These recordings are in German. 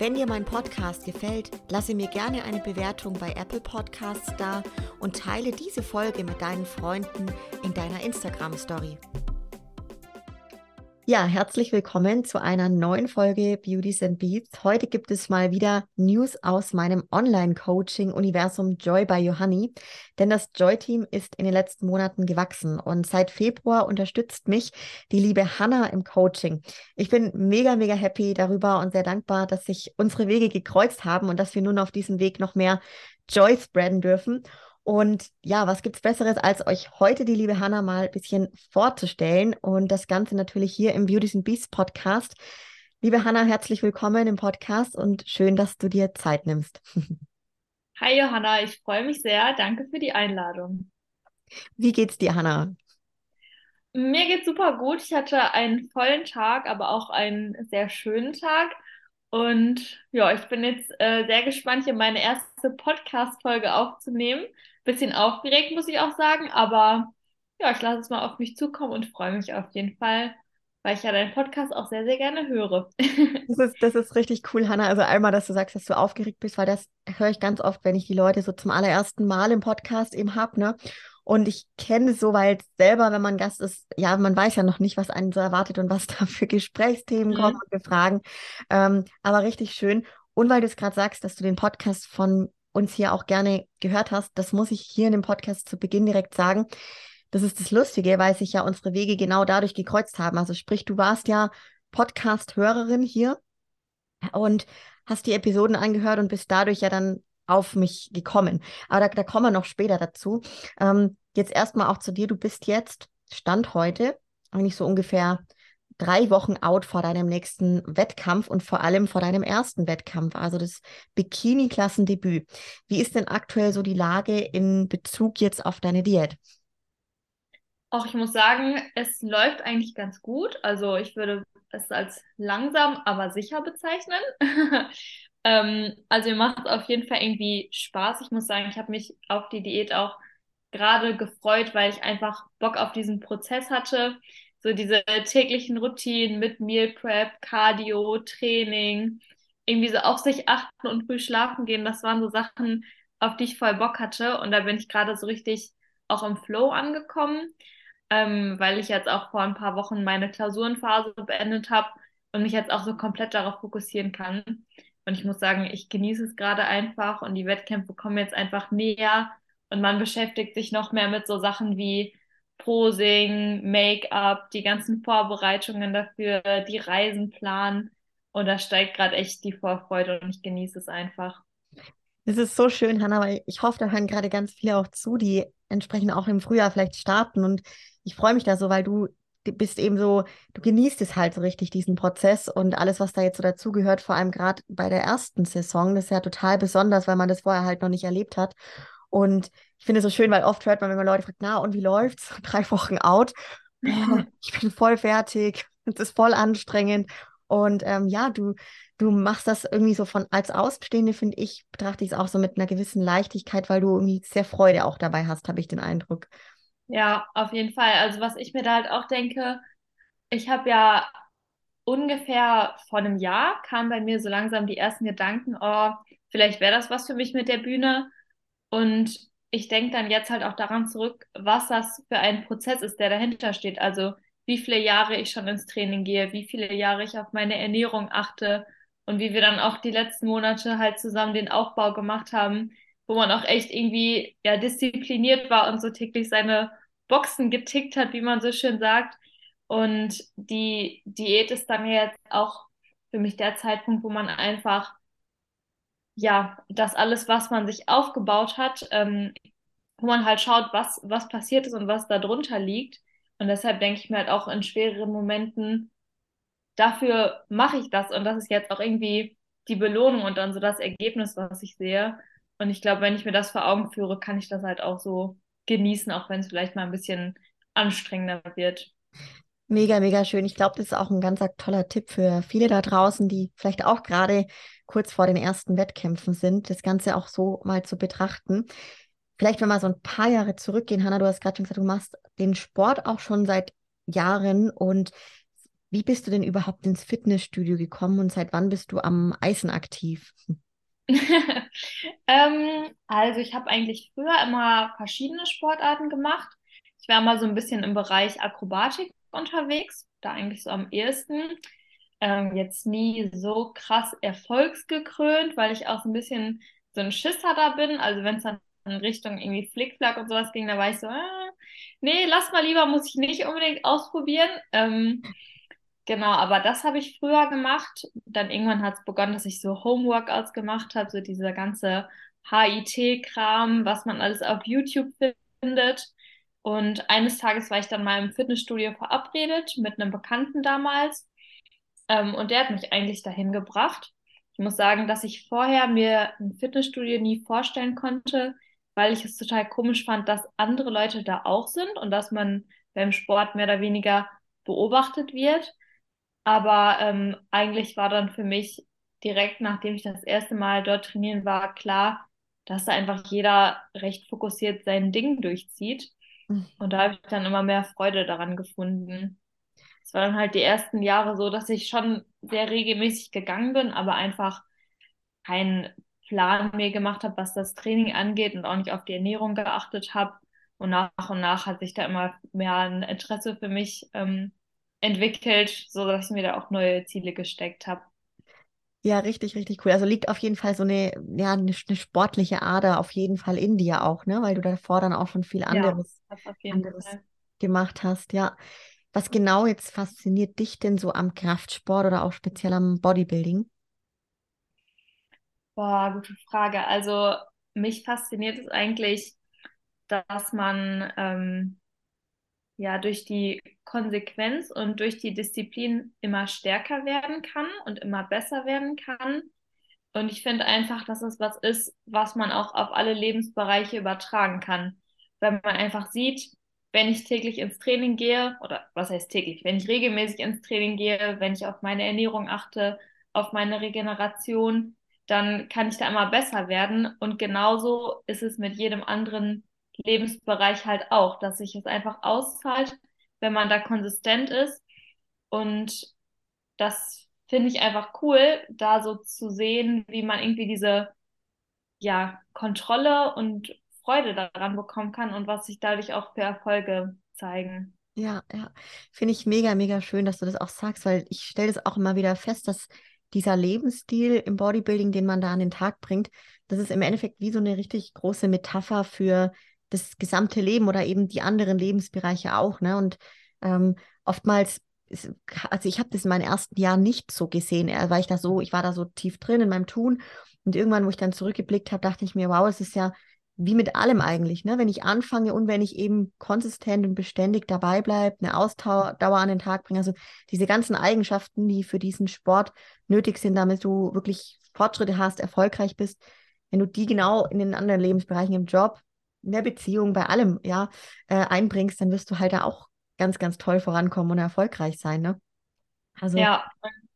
Wenn dir mein Podcast gefällt, lasse mir gerne eine Bewertung bei Apple Podcasts da und teile diese Folge mit deinen Freunden in deiner Instagram Story. Ja, herzlich willkommen zu einer neuen Folge Beauties and Beats. Heute gibt es mal wieder News aus meinem Online-Coaching-Universum Joy by Johanni, denn das Joy-Team ist in den letzten Monaten gewachsen und seit Februar unterstützt mich die liebe Hanna im Coaching. Ich bin mega, mega happy darüber und sehr dankbar, dass sich unsere Wege gekreuzt haben und dass wir nun auf diesem Weg noch mehr Joy spreaden dürfen. Und ja, was gibt es Besseres, als euch heute die liebe Hanna mal ein bisschen vorzustellen und das Ganze natürlich hier im Beauties and Beasts Podcast. Liebe Hanna, herzlich willkommen im Podcast und schön, dass du dir Zeit nimmst. Hi Johanna, ich freue mich sehr. Danke für die Einladung. Wie geht's dir, Hanna? Mir geht's super gut. Ich hatte einen vollen Tag, aber auch einen sehr schönen Tag. Und ja, ich bin jetzt äh, sehr gespannt, hier meine erste Podcast-Folge aufzunehmen. Bisschen aufgeregt, muss ich auch sagen, aber ja, ich lasse es mal auf mich zukommen und freue mich auf jeden Fall, weil ich ja deinen Podcast auch sehr, sehr gerne höre. das, ist, das ist richtig cool, Hanna. Also einmal, dass du sagst, dass du aufgeregt bist, weil das höre ich ganz oft, wenn ich die Leute so zum allerersten Mal im Podcast eben habe, ne? Und ich kenne es so, weil selber, wenn man Gast ist, ja, man weiß ja noch nicht, was einen so erwartet und was da für Gesprächsthemen mhm. kommen und für Fragen. Ähm, aber richtig schön. Und weil du es gerade sagst, dass du den Podcast von uns hier auch gerne gehört hast, das muss ich hier in dem Podcast zu Beginn direkt sagen. Das ist das Lustige, weil sich ja unsere Wege genau dadurch gekreuzt haben. Also sprich, du warst ja Podcast-Hörerin hier und hast die Episoden angehört und bist dadurch ja dann auf mich gekommen. Aber da, da kommen wir noch später dazu. Ähm, jetzt erstmal auch zu dir. Du bist jetzt, Stand heute, eigentlich so ungefähr drei Wochen out vor deinem nächsten Wettkampf und vor allem vor deinem ersten Wettkampf, also das Bikini-Klassendebüt. Wie ist denn aktuell so die Lage in Bezug jetzt auf deine Diät? Auch ich muss sagen, es läuft eigentlich ganz gut. Also ich würde es als langsam, aber sicher bezeichnen. ähm, also mir macht es auf jeden Fall irgendwie Spaß. Ich muss sagen, ich habe mich auf die Diät auch gerade gefreut, weil ich einfach Bock auf diesen Prozess hatte so diese täglichen Routinen mit Meal Prep, Cardio, Training, irgendwie so auf sich achten und früh schlafen gehen, das waren so Sachen, auf die ich voll Bock hatte. Und da bin ich gerade so richtig auch im Flow angekommen, ähm, weil ich jetzt auch vor ein paar Wochen meine Klausurenphase beendet habe und mich jetzt auch so komplett darauf fokussieren kann. Und ich muss sagen, ich genieße es gerade einfach und die Wettkämpfe kommen jetzt einfach näher und man beschäftigt sich noch mehr mit so Sachen wie Posing, Make-up, die ganzen Vorbereitungen dafür, die Reisen planen. Und da steigt gerade echt die Vorfreude und ich genieße es einfach. Es ist so schön, Hanna, weil ich hoffe, da hören gerade ganz viele auch zu, die entsprechend auch im Frühjahr vielleicht starten. Und ich freue mich da so, weil du bist eben so, du genießt es halt so richtig, diesen Prozess und alles, was da jetzt so dazugehört, vor allem gerade bei der ersten Saison. Das ist ja total besonders, weil man das vorher halt noch nicht erlebt hat. Und ich finde es so schön, weil oft hört man, wenn man Leute fragt, na, und wie läuft's? Drei Wochen out. Ich bin voll fertig. Es ist voll anstrengend. Und ähm, ja, du, du machst das irgendwie so von als Außenstehende, finde ich, betrachte ich es auch so mit einer gewissen Leichtigkeit, weil du irgendwie sehr Freude auch dabei hast, habe ich den Eindruck. Ja, auf jeden Fall. Also was ich mir da halt auch denke, ich habe ja ungefähr vor einem Jahr kamen bei mir so langsam die ersten Gedanken, oh, vielleicht wäre das was für mich mit der Bühne. Und ich denke dann jetzt halt auch daran zurück, was das für ein Prozess ist, der dahinter steht. Also wie viele Jahre ich schon ins Training gehe, wie viele Jahre ich auf meine Ernährung achte und wie wir dann auch die letzten Monate halt zusammen den Aufbau gemacht haben, wo man auch echt irgendwie ja diszipliniert war und so täglich seine Boxen getickt hat, wie man so schön sagt. Und die Diät ist dann jetzt auch für mich der Zeitpunkt, wo man einfach ja, das alles, was man sich aufgebaut hat, ähm, wo man halt schaut, was, was passiert ist und was da drunter liegt. Und deshalb denke ich mir halt auch in schwereren Momenten, dafür mache ich das und das ist jetzt auch irgendwie die Belohnung und dann so das Ergebnis, was ich sehe. Und ich glaube, wenn ich mir das vor Augen führe, kann ich das halt auch so genießen, auch wenn es vielleicht mal ein bisschen anstrengender wird. Mega, mega schön. Ich glaube, das ist auch ein ganz toller Tipp für viele da draußen, die vielleicht auch gerade kurz vor den ersten Wettkämpfen sind, das Ganze auch so mal zu betrachten. Vielleicht, wenn wir so ein paar Jahre zurückgehen, Hanna, du hast gerade schon gesagt, du machst den Sport auch schon seit Jahren. Und wie bist du denn überhaupt ins Fitnessstudio gekommen und seit wann bist du am Eisen aktiv? ähm, also ich habe eigentlich früher immer verschiedene Sportarten gemacht. Ich war mal so ein bisschen im Bereich Akrobatik unterwegs, da eigentlich so am ehesten. Ähm, jetzt nie so krass erfolgsgekrönt, weil ich auch so ein bisschen so ein Schisser da bin. Also wenn es dann in Richtung irgendwie Flickflack und sowas ging, da war ich so, ah, nee, lass mal lieber, muss ich nicht unbedingt ausprobieren. Ähm, genau, aber das habe ich früher gemacht. Dann irgendwann hat es begonnen, dass ich so Homeworkouts gemacht habe, so dieser ganze HIT-Kram, was man alles auf YouTube findet. Und eines Tages war ich dann mal im Fitnessstudio verabredet mit einem Bekannten damals. Ähm, und der hat mich eigentlich dahin gebracht. Ich muss sagen, dass ich vorher mir ein Fitnessstudio nie vorstellen konnte, weil ich es total komisch fand, dass andere Leute da auch sind und dass man beim Sport mehr oder weniger beobachtet wird. Aber ähm, eigentlich war dann für mich direkt, nachdem ich das erste Mal dort trainieren war, klar, dass da einfach jeder recht fokussiert sein Ding durchzieht. Und da habe ich dann immer mehr Freude daran gefunden. Es war dann halt die ersten Jahre so, dass ich schon sehr regelmäßig gegangen bin, aber einfach keinen Plan mehr gemacht habe, was das Training angeht und auch nicht auf die Ernährung geachtet habe. Und nach und nach hat sich da immer mehr ein Interesse für mich ähm, entwickelt, sodass ich mir da auch neue Ziele gesteckt habe. Ja, richtig, richtig cool. Also liegt auf jeden Fall so eine, ja, eine, eine, sportliche Ader auf jeden Fall in dir auch, ne? Weil du davor dann auch schon viel anderes, ja, anderes gemacht hast. Ja. Was genau jetzt fasziniert dich denn so am Kraftsport oder auch speziell am Bodybuilding? Boah, gute Frage. Also mich fasziniert es eigentlich, dass man ähm, ja durch die Konsequenz und durch die Disziplin immer stärker werden kann und immer besser werden kann. Und ich finde einfach, dass es was ist, was man auch auf alle Lebensbereiche übertragen kann. Wenn man einfach sieht, wenn ich täglich ins Training gehe, oder was heißt täglich, wenn ich regelmäßig ins Training gehe, wenn ich auf meine Ernährung achte, auf meine Regeneration, dann kann ich da immer besser werden. Und genauso ist es mit jedem anderen Lebensbereich halt auch, dass sich es einfach auszahlt, wenn man da konsistent ist. Und das finde ich einfach cool, da so zu sehen, wie man irgendwie diese ja, Kontrolle und Freude daran bekommen kann und was sich dadurch auch für Erfolge zeigen. Ja, ja, finde ich mega, mega schön, dass du das auch sagst, weil ich stelle das auch immer wieder fest, dass dieser Lebensstil im Bodybuilding, den man da an den Tag bringt, das ist im Endeffekt wie so eine richtig große Metapher für das gesamte Leben oder eben die anderen Lebensbereiche auch. Ne? Und ähm, oftmals, also ich habe das in meinen ersten Jahren nicht so gesehen, äh, weil ich da so, ich war da so tief drin in meinem Tun. Und irgendwann, wo ich dann zurückgeblickt habe, dachte ich mir, wow, es ist ja wie mit allem eigentlich, ne? Wenn ich anfange und wenn ich eben konsistent und beständig dabei bleibe, eine Ausdauer an den Tag bringe, also diese ganzen Eigenschaften, die für diesen Sport nötig sind, damit du wirklich Fortschritte hast, erfolgreich bist, wenn du die genau in den anderen Lebensbereichen im Job, in der Beziehung, bei allem, ja, äh, einbringst, dann wirst du halt da auch ganz, ganz toll vorankommen und erfolgreich sein, ne? Also. Ja,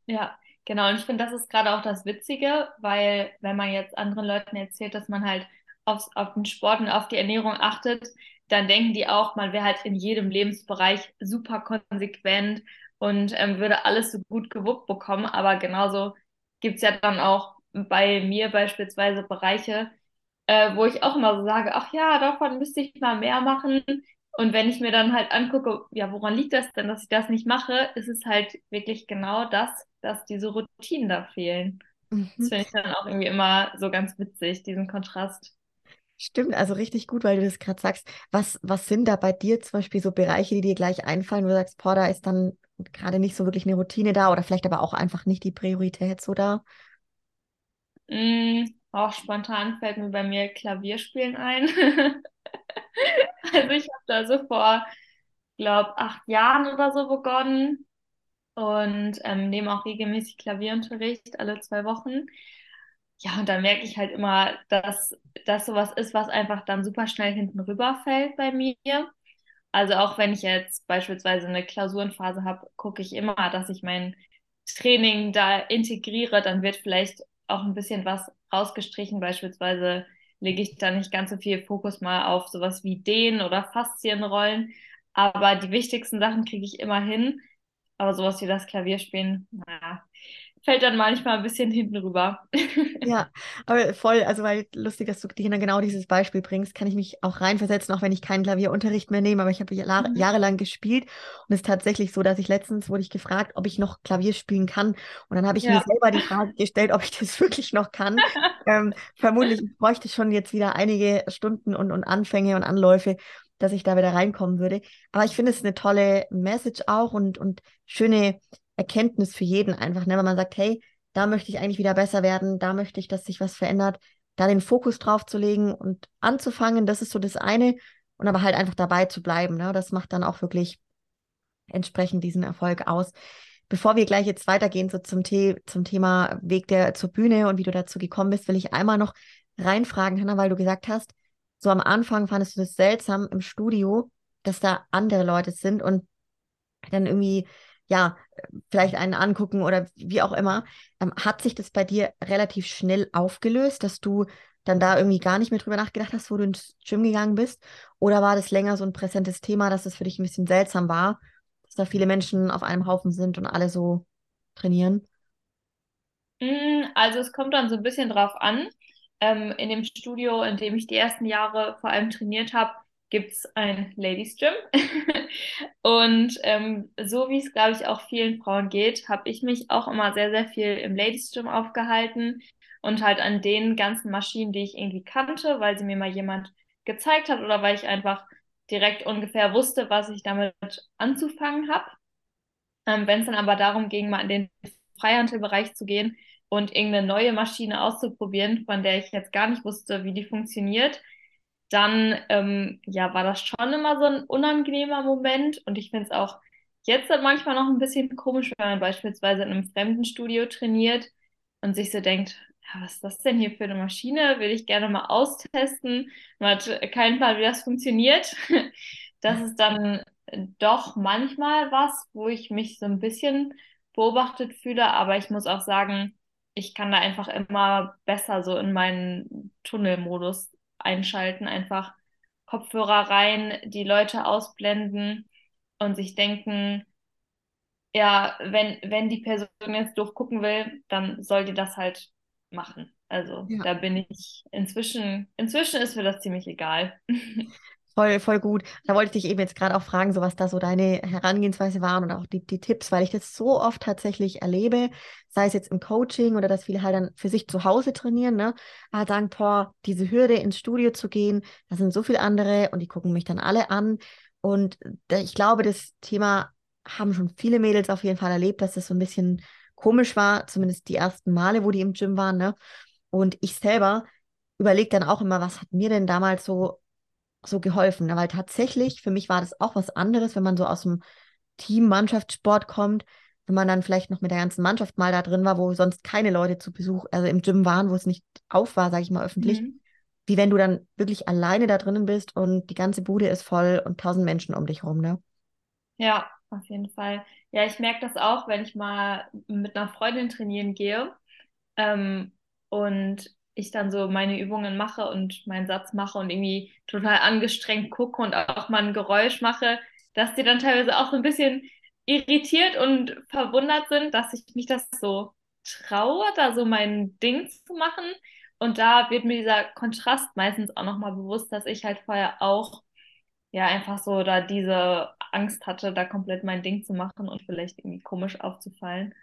ja, genau. Und ich finde, das ist gerade auch das Witzige, weil wenn man jetzt anderen Leuten erzählt, dass man halt aufs, auf den Sport und auf die Ernährung achtet, dann denken die auch, man wäre halt in jedem Lebensbereich super konsequent und ähm, würde alles so gut gewuppt bekommen. Aber genauso gibt es ja dann auch bei mir beispielsweise Bereiche, äh, wo ich auch immer so sage, ach ja, davon müsste ich mal mehr machen. Und wenn ich mir dann halt angucke, ja, woran liegt das denn, dass ich das nicht mache, ist es halt wirklich genau das, dass diese Routinen da fehlen. Mhm. Das finde ich dann auch irgendwie immer so ganz witzig, diesen Kontrast. Stimmt, also richtig gut, weil du das gerade sagst. Was, was sind da bei dir zum Beispiel so Bereiche, die dir gleich einfallen, wo du sagst, boah, da ist dann gerade nicht so wirklich eine Routine da oder vielleicht aber auch einfach nicht die Priorität so da? Mm, auch spontan fällt mir bei mir Klavierspielen ein. also ich habe da so vor, glaube acht Jahren oder so begonnen und ähm, nehme auch regelmäßig Klavierunterricht alle zwei Wochen. Ja, und dann merke ich halt immer, dass das sowas ist, was einfach dann super schnell hinten rüberfällt bei mir. Also auch wenn ich jetzt beispielsweise eine Klausurenphase habe, gucke ich immer, dass ich mein Training da integriere. Dann wird vielleicht auch ein bisschen was rausgestrichen. Beispielsweise lege ich da nicht ganz so viel Fokus mal auf sowas wie Dehnen oder Faszienrollen. Aber die wichtigsten Sachen kriege ich immer hin. Aber sowas wie das Klavierspielen, naja, fällt dann manchmal ein bisschen hinten rüber. Ja, aber voll, also weil lustig, dass du Dina genau dieses Beispiel bringst, kann ich mich auch reinversetzen, auch wenn ich keinen Klavierunterricht mehr nehme, aber ich habe mhm. jahrelang gespielt und es ist tatsächlich so, dass ich letztens wurde ich gefragt, ob ich noch Klavier spielen kann und dann habe ich ja. mir selber die Frage gestellt, ob ich das wirklich noch kann. ähm, vermutlich bräuchte ich schon jetzt wieder einige Stunden und, und Anfänge und Anläufe, dass ich da wieder reinkommen würde. Aber ich finde es eine tolle Message auch und, und schöne Erkenntnis für jeden einfach, ne? wenn man sagt, hey, da möchte ich eigentlich wieder besser werden, da möchte ich, dass sich was verändert, da den Fokus drauf zu legen und anzufangen, das ist so das eine und aber halt einfach dabei zu bleiben, ne? das macht dann auch wirklich entsprechend diesen Erfolg aus. Bevor wir gleich jetzt weitergehen so zum, The zum Thema Weg der zur Bühne und wie du dazu gekommen bist, will ich einmal noch reinfragen, Hanna, weil du gesagt hast, so am Anfang fandest du das seltsam im Studio, dass da andere Leute sind und dann irgendwie ja, vielleicht einen angucken oder wie auch immer. Ähm, hat sich das bei dir relativ schnell aufgelöst, dass du dann da irgendwie gar nicht mehr drüber nachgedacht hast, wo du ins Gym gegangen bist? Oder war das länger so ein präsentes Thema, dass es für dich ein bisschen seltsam war, dass da viele Menschen auf einem Haufen sind und alle so trainieren? Mm, also es kommt dann so ein bisschen drauf an. Ähm, in dem Studio, in dem ich die ersten Jahre vor allem trainiert habe, gibt es ein Ladies Gym. und ähm, so wie es, glaube ich, auch vielen Frauen geht, habe ich mich auch immer sehr, sehr viel im Ladies Gym aufgehalten und halt an den ganzen Maschinen, die ich irgendwie kannte, weil sie mir mal jemand gezeigt hat oder weil ich einfach direkt ungefähr wusste, was ich damit anzufangen habe. Ähm, Wenn es dann aber darum ging, mal in den Freihandelbereich zu gehen und irgendeine neue Maschine auszuprobieren, von der ich jetzt gar nicht wusste, wie die funktioniert, dann ähm, ja, war das schon immer so ein unangenehmer Moment. Und ich finde es auch jetzt halt manchmal noch ein bisschen komisch, wenn man beispielsweise in einem fremden Studio trainiert und sich so denkt, was ist das denn hier für eine Maschine? Will ich gerne mal austesten. Man hat keinen Plan, wie das funktioniert. Das ist dann doch manchmal was, wo ich mich so ein bisschen beobachtet fühle, aber ich muss auch sagen, ich kann da einfach immer besser so in meinen Tunnelmodus einschalten, einfach Kopfhörer rein, die Leute ausblenden und sich denken, ja, wenn, wenn die Person jetzt doof gucken will, dann soll die das halt machen. Also ja. da bin ich inzwischen, inzwischen ist mir das ziemlich egal. Voll, voll gut. Da wollte ich dich eben jetzt gerade auch fragen, so was da so deine Herangehensweise waren und auch die, die Tipps, weil ich das so oft tatsächlich erlebe, sei es jetzt im Coaching oder dass viele halt dann für sich zu Hause trainieren, ne? Aber sagen, boah, diese Hürde ins Studio zu gehen, da sind so viele andere und die gucken mich dann alle an. Und ich glaube, das Thema haben schon viele Mädels auf jeden Fall erlebt, dass das so ein bisschen komisch war, zumindest die ersten Male, wo die im Gym waren, ne? Und ich selber überlege dann auch immer, was hat mir denn damals so so geholfen, ne? weil tatsächlich für mich war das auch was anderes, wenn man so aus dem Team-Mannschaftssport kommt, wenn man dann vielleicht noch mit der ganzen Mannschaft mal da drin war, wo sonst keine Leute zu Besuch, also im Gym waren, wo es nicht auf war, sage ich mal öffentlich, mhm. wie wenn du dann wirklich alleine da drinnen bist und die ganze Bude ist voll und tausend Menschen um dich rum, ne? Ja, auf jeden Fall. Ja, ich merke das auch, wenn ich mal mit einer Freundin trainieren gehe ähm, und ich dann so meine Übungen mache und meinen Satz mache und irgendwie total angestrengt gucke und auch mal ein Geräusch mache, dass die dann teilweise auch so ein bisschen irritiert und verwundert sind, dass ich mich das so traue, da so mein Ding zu machen. Und da wird mir dieser Kontrast meistens auch nochmal bewusst, dass ich halt vorher auch ja einfach so da diese Angst hatte, da komplett mein Ding zu machen und vielleicht irgendwie komisch aufzufallen.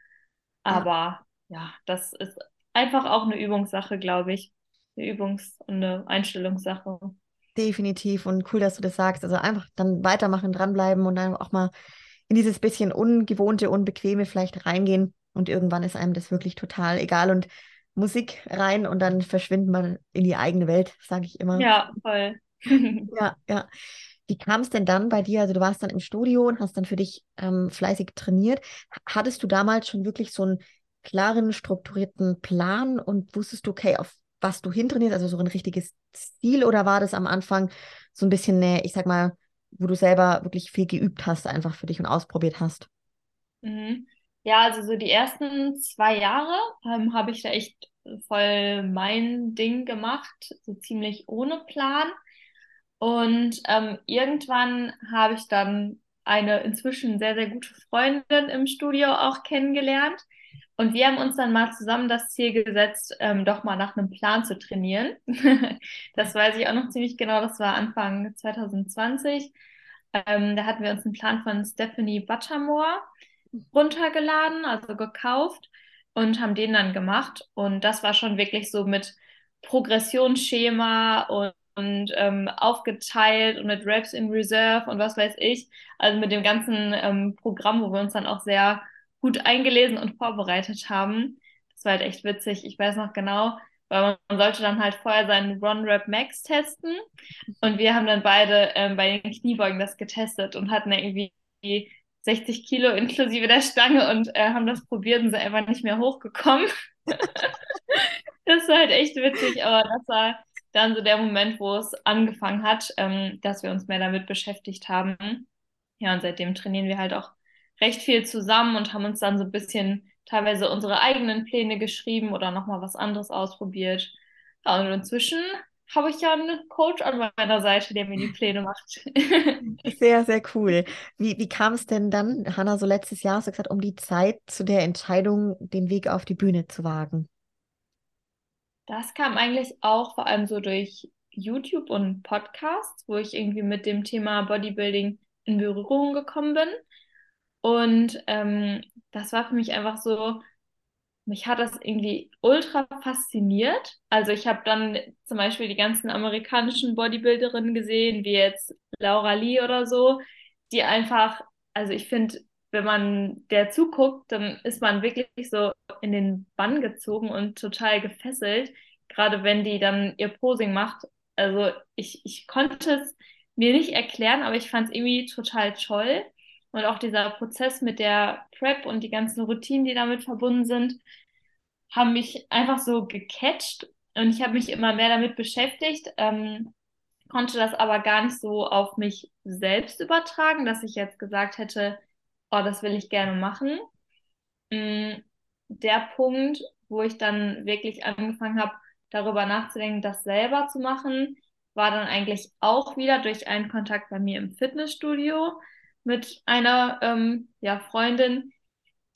Aber ja, ja das ist einfach auch eine Übungssache, glaube ich. Eine Übungs- und eine Einstellungssache. Definitiv und cool, dass du das sagst. Also einfach dann weitermachen, dranbleiben und dann auch mal in dieses bisschen ungewohnte, unbequeme vielleicht reingehen und irgendwann ist einem das wirklich total egal und Musik rein und dann verschwindet man in die eigene Welt, sage ich immer. Ja, voll. ja, ja. Wie kam es denn dann bei dir? Also du warst dann im Studio und hast dann für dich ähm, fleißig trainiert. Hattest du damals schon wirklich so ein klaren, strukturierten Plan und wusstest du, okay, auf was du hintrainierst, also so ein richtiges Ziel oder war das am Anfang so ein bisschen, ich sag mal, wo du selber wirklich viel geübt hast, einfach für dich und ausprobiert hast? Mhm. Ja, also so die ersten zwei Jahre ähm, habe ich da echt voll mein Ding gemacht, so ziemlich ohne Plan. Und ähm, irgendwann habe ich dann eine inzwischen sehr, sehr gute Freundin im Studio auch kennengelernt. Und wir haben uns dann mal zusammen das Ziel gesetzt, ähm, doch mal nach einem Plan zu trainieren. das weiß ich auch noch ziemlich genau. Das war Anfang 2020. Ähm, da hatten wir uns einen Plan von Stephanie Buttermore runtergeladen, also gekauft und haben den dann gemacht. Und das war schon wirklich so mit Progressionsschema und, und ähm, aufgeteilt und mit Raps in Reserve und was weiß ich. Also mit dem ganzen ähm, Programm, wo wir uns dann auch sehr gut eingelesen und vorbereitet haben. Das war halt echt witzig. Ich weiß noch genau, weil man sollte dann halt vorher seinen Run Rap Max testen. Und wir haben dann beide ähm, bei den Kniebeugen das getestet und hatten irgendwie 60 Kilo inklusive der Stange und äh, haben das probiert und sind einfach nicht mehr hochgekommen. das war halt echt witzig, aber das war dann so der Moment, wo es angefangen hat, ähm, dass wir uns mehr damit beschäftigt haben. Ja, und seitdem trainieren wir halt auch recht viel zusammen und haben uns dann so ein bisschen teilweise unsere eigenen Pläne geschrieben oder nochmal was anderes ausprobiert. Und inzwischen habe ich ja einen Coach an meiner Seite, der mir die Pläne macht. sehr, sehr cool. Wie, wie kam es denn dann, Hanna, so letztes Jahr, hast du gesagt, um die Zeit zu der Entscheidung, den Weg auf die Bühne zu wagen? Das kam eigentlich auch vor allem so durch YouTube und Podcasts, wo ich irgendwie mit dem Thema Bodybuilding in Berührung gekommen bin. Und ähm, das war für mich einfach so, mich hat das irgendwie ultra fasziniert. Also ich habe dann zum Beispiel die ganzen amerikanischen Bodybuilderinnen gesehen, wie jetzt Laura Lee oder so, die einfach, also ich finde, wenn man der zuguckt, dann ist man wirklich so in den Bann gezogen und total gefesselt, gerade wenn die dann ihr Posing macht. Also ich, ich konnte es mir nicht erklären, aber ich fand es irgendwie total toll. Und auch dieser Prozess mit der Prep und die ganzen Routinen, die damit verbunden sind, haben mich einfach so gecatcht. Und ich habe mich immer mehr damit beschäftigt, ähm, konnte das aber gar nicht so auf mich selbst übertragen, dass ich jetzt gesagt hätte, oh, das will ich gerne machen. Mm, der Punkt, wo ich dann wirklich angefangen habe, darüber nachzudenken, das selber zu machen, war dann eigentlich auch wieder durch einen Kontakt bei mir im Fitnessstudio mit einer ähm, ja, Freundin,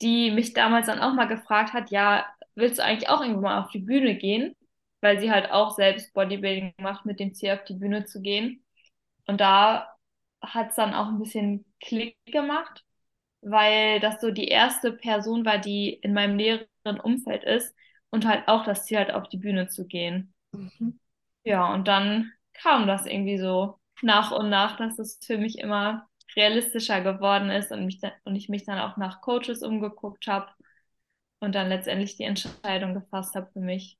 die mich damals dann auch mal gefragt hat, ja, willst du eigentlich auch irgendwann mal auf die Bühne gehen? Weil sie halt auch selbst Bodybuilding macht, mit dem Ziel auf die Bühne zu gehen. Und da hat es dann auch ein bisschen Klick gemacht, weil das so die erste Person war, die in meinem näheren Umfeld ist und halt auch das Ziel hat, auf die Bühne zu gehen. Mhm. Ja, und dann kam das irgendwie so nach und nach, dass es für mich immer realistischer geworden ist und, mich und ich mich dann auch nach Coaches umgeguckt habe und dann letztendlich die Entscheidung gefasst habe für mich.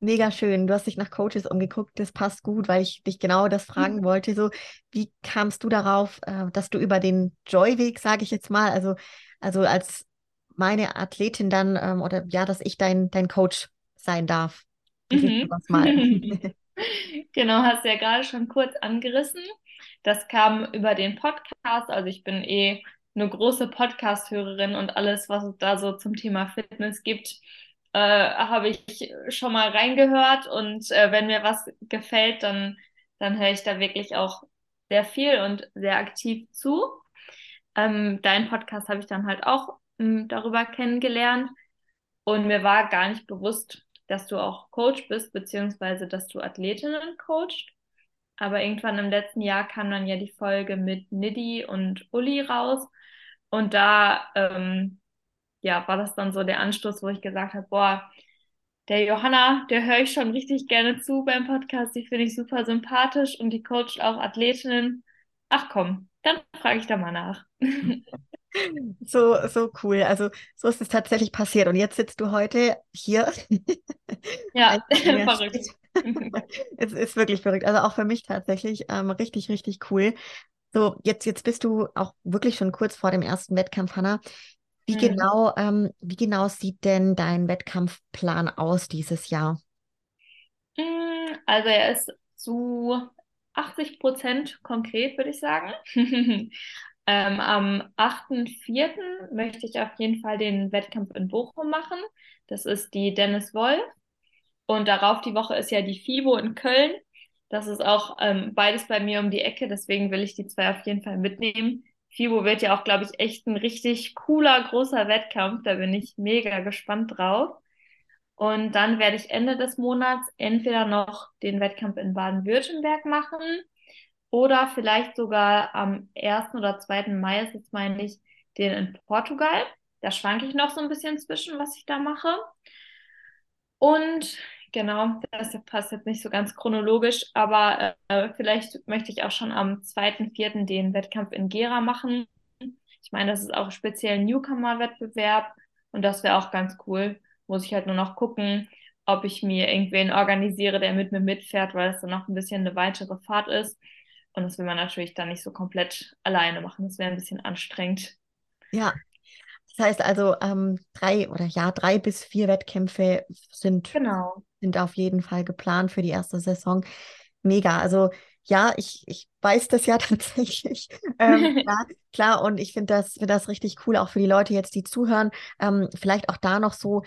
Mega schön. Du hast dich nach Coaches umgeguckt. Das passt gut, weil ich dich genau das fragen mhm. wollte. So, wie kamst du darauf, äh, dass du über den Joy-Weg, sage ich jetzt mal, also, also als meine Athletin dann, ähm, oder ja, dass ich dein, dein Coach sein darf? Mhm. mal. genau, hast du ja gerade schon kurz angerissen. Das kam über den Podcast. Also ich bin eh eine große Podcast-Hörerin und alles, was es da so zum Thema Fitness gibt, äh, habe ich schon mal reingehört. Und äh, wenn mir was gefällt, dann, dann höre ich da wirklich auch sehr viel und sehr aktiv zu. Ähm, deinen Podcast habe ich dann halt auch ähm, darüber kennengelernt. Und mir war gar nicht bewusst, dass du auch Coach bist, beziehungsweise dass du Athletinnen coachst. Aber irgendwann im letzten Jahr kam dann ja die Folge mit Niddy und Uli raus. Und da ähm, ja, war das dann so der Anstoß, wo ich gesagt habe, boah, der Johanna, der höre ich schon richtig gerne zu beim Podcast. Die finde ich super sympathisch und die coacht auch Athletinnen. Ach komm, dann frage ich da mal nach. So, so cool. Also so ist es tatsächlich passiert. Und jetzt sitzt du heute hier. Ja, verrückt. es ist wirklich verrückt. Also auch für mich tatsächlich ähm, richtig, richtig cool. So, jetzt, jetzt bist du auch wirklich schon kurz vor dem ersten Wettkampf, Hanna. Wie, mhm. genau, ähm, wie genau sieht denn dein Wettkampfplan aus dieses Jahr? Hm, also er ist zu 80 Prozent konkret, würde ich sagen. ähm, am 8.4. möchte ich auf jeden Fall den Wettkampf in Bochum machen. Das ist die Dennis Wolf. Und darauf die Woche ist ja die FIBO in Köln. Das ist auch ähm, beides bei mir um die Ecke, deswegen will ich die zwei auf jeden Fall mitnehmen. FIBO wird ja auch, glaube ich, echt ein richtig cooler, großer Wettkampf. Da bin ich mega gespannt drauf. Und dann werde ich Ende des Monats entweder noch den Wettkampf in Baden-Württemberg machen oder vielleicht sogar am 1. oder 2. Mai ist jetzt, meine ich, den in Portugal. Da schwanke ich noch so ein bisschen zwischen, was ich da mache. Und genau, das passt jetzt nicht so ganz chronologisch, aber äh, vielleicht möchte ich auch schon am 2.4. den Wettkampf in Gera machen. Ich meine, das ist auch speziell Newcomer-Wettbewerb und das wäre auch ganz cool muss ich halt nur noch gucken, ob ich mir irgendwen organisiere, der mit mir mitfährt, weil es dann noch ein bisschen eine weitere Fahrt ist. Und das will man natürlich dann nicht so komplett alleine machen. Das wäre ein bisschen anstrengend. Ja. Das heißt also, ähm, drei oder ja, drei bis vier Wettkämpfe sind, genau. sind auf jeden Fall geplant für die erste Saison. Mega. Also ja, ich, ich weiß das ja tatsächlich. Ähm, klar, klar, und ich finde das, find das richtig cool, auch für die Leute jetzt, die zuhören. Ähm, vielleicht auch da noch so,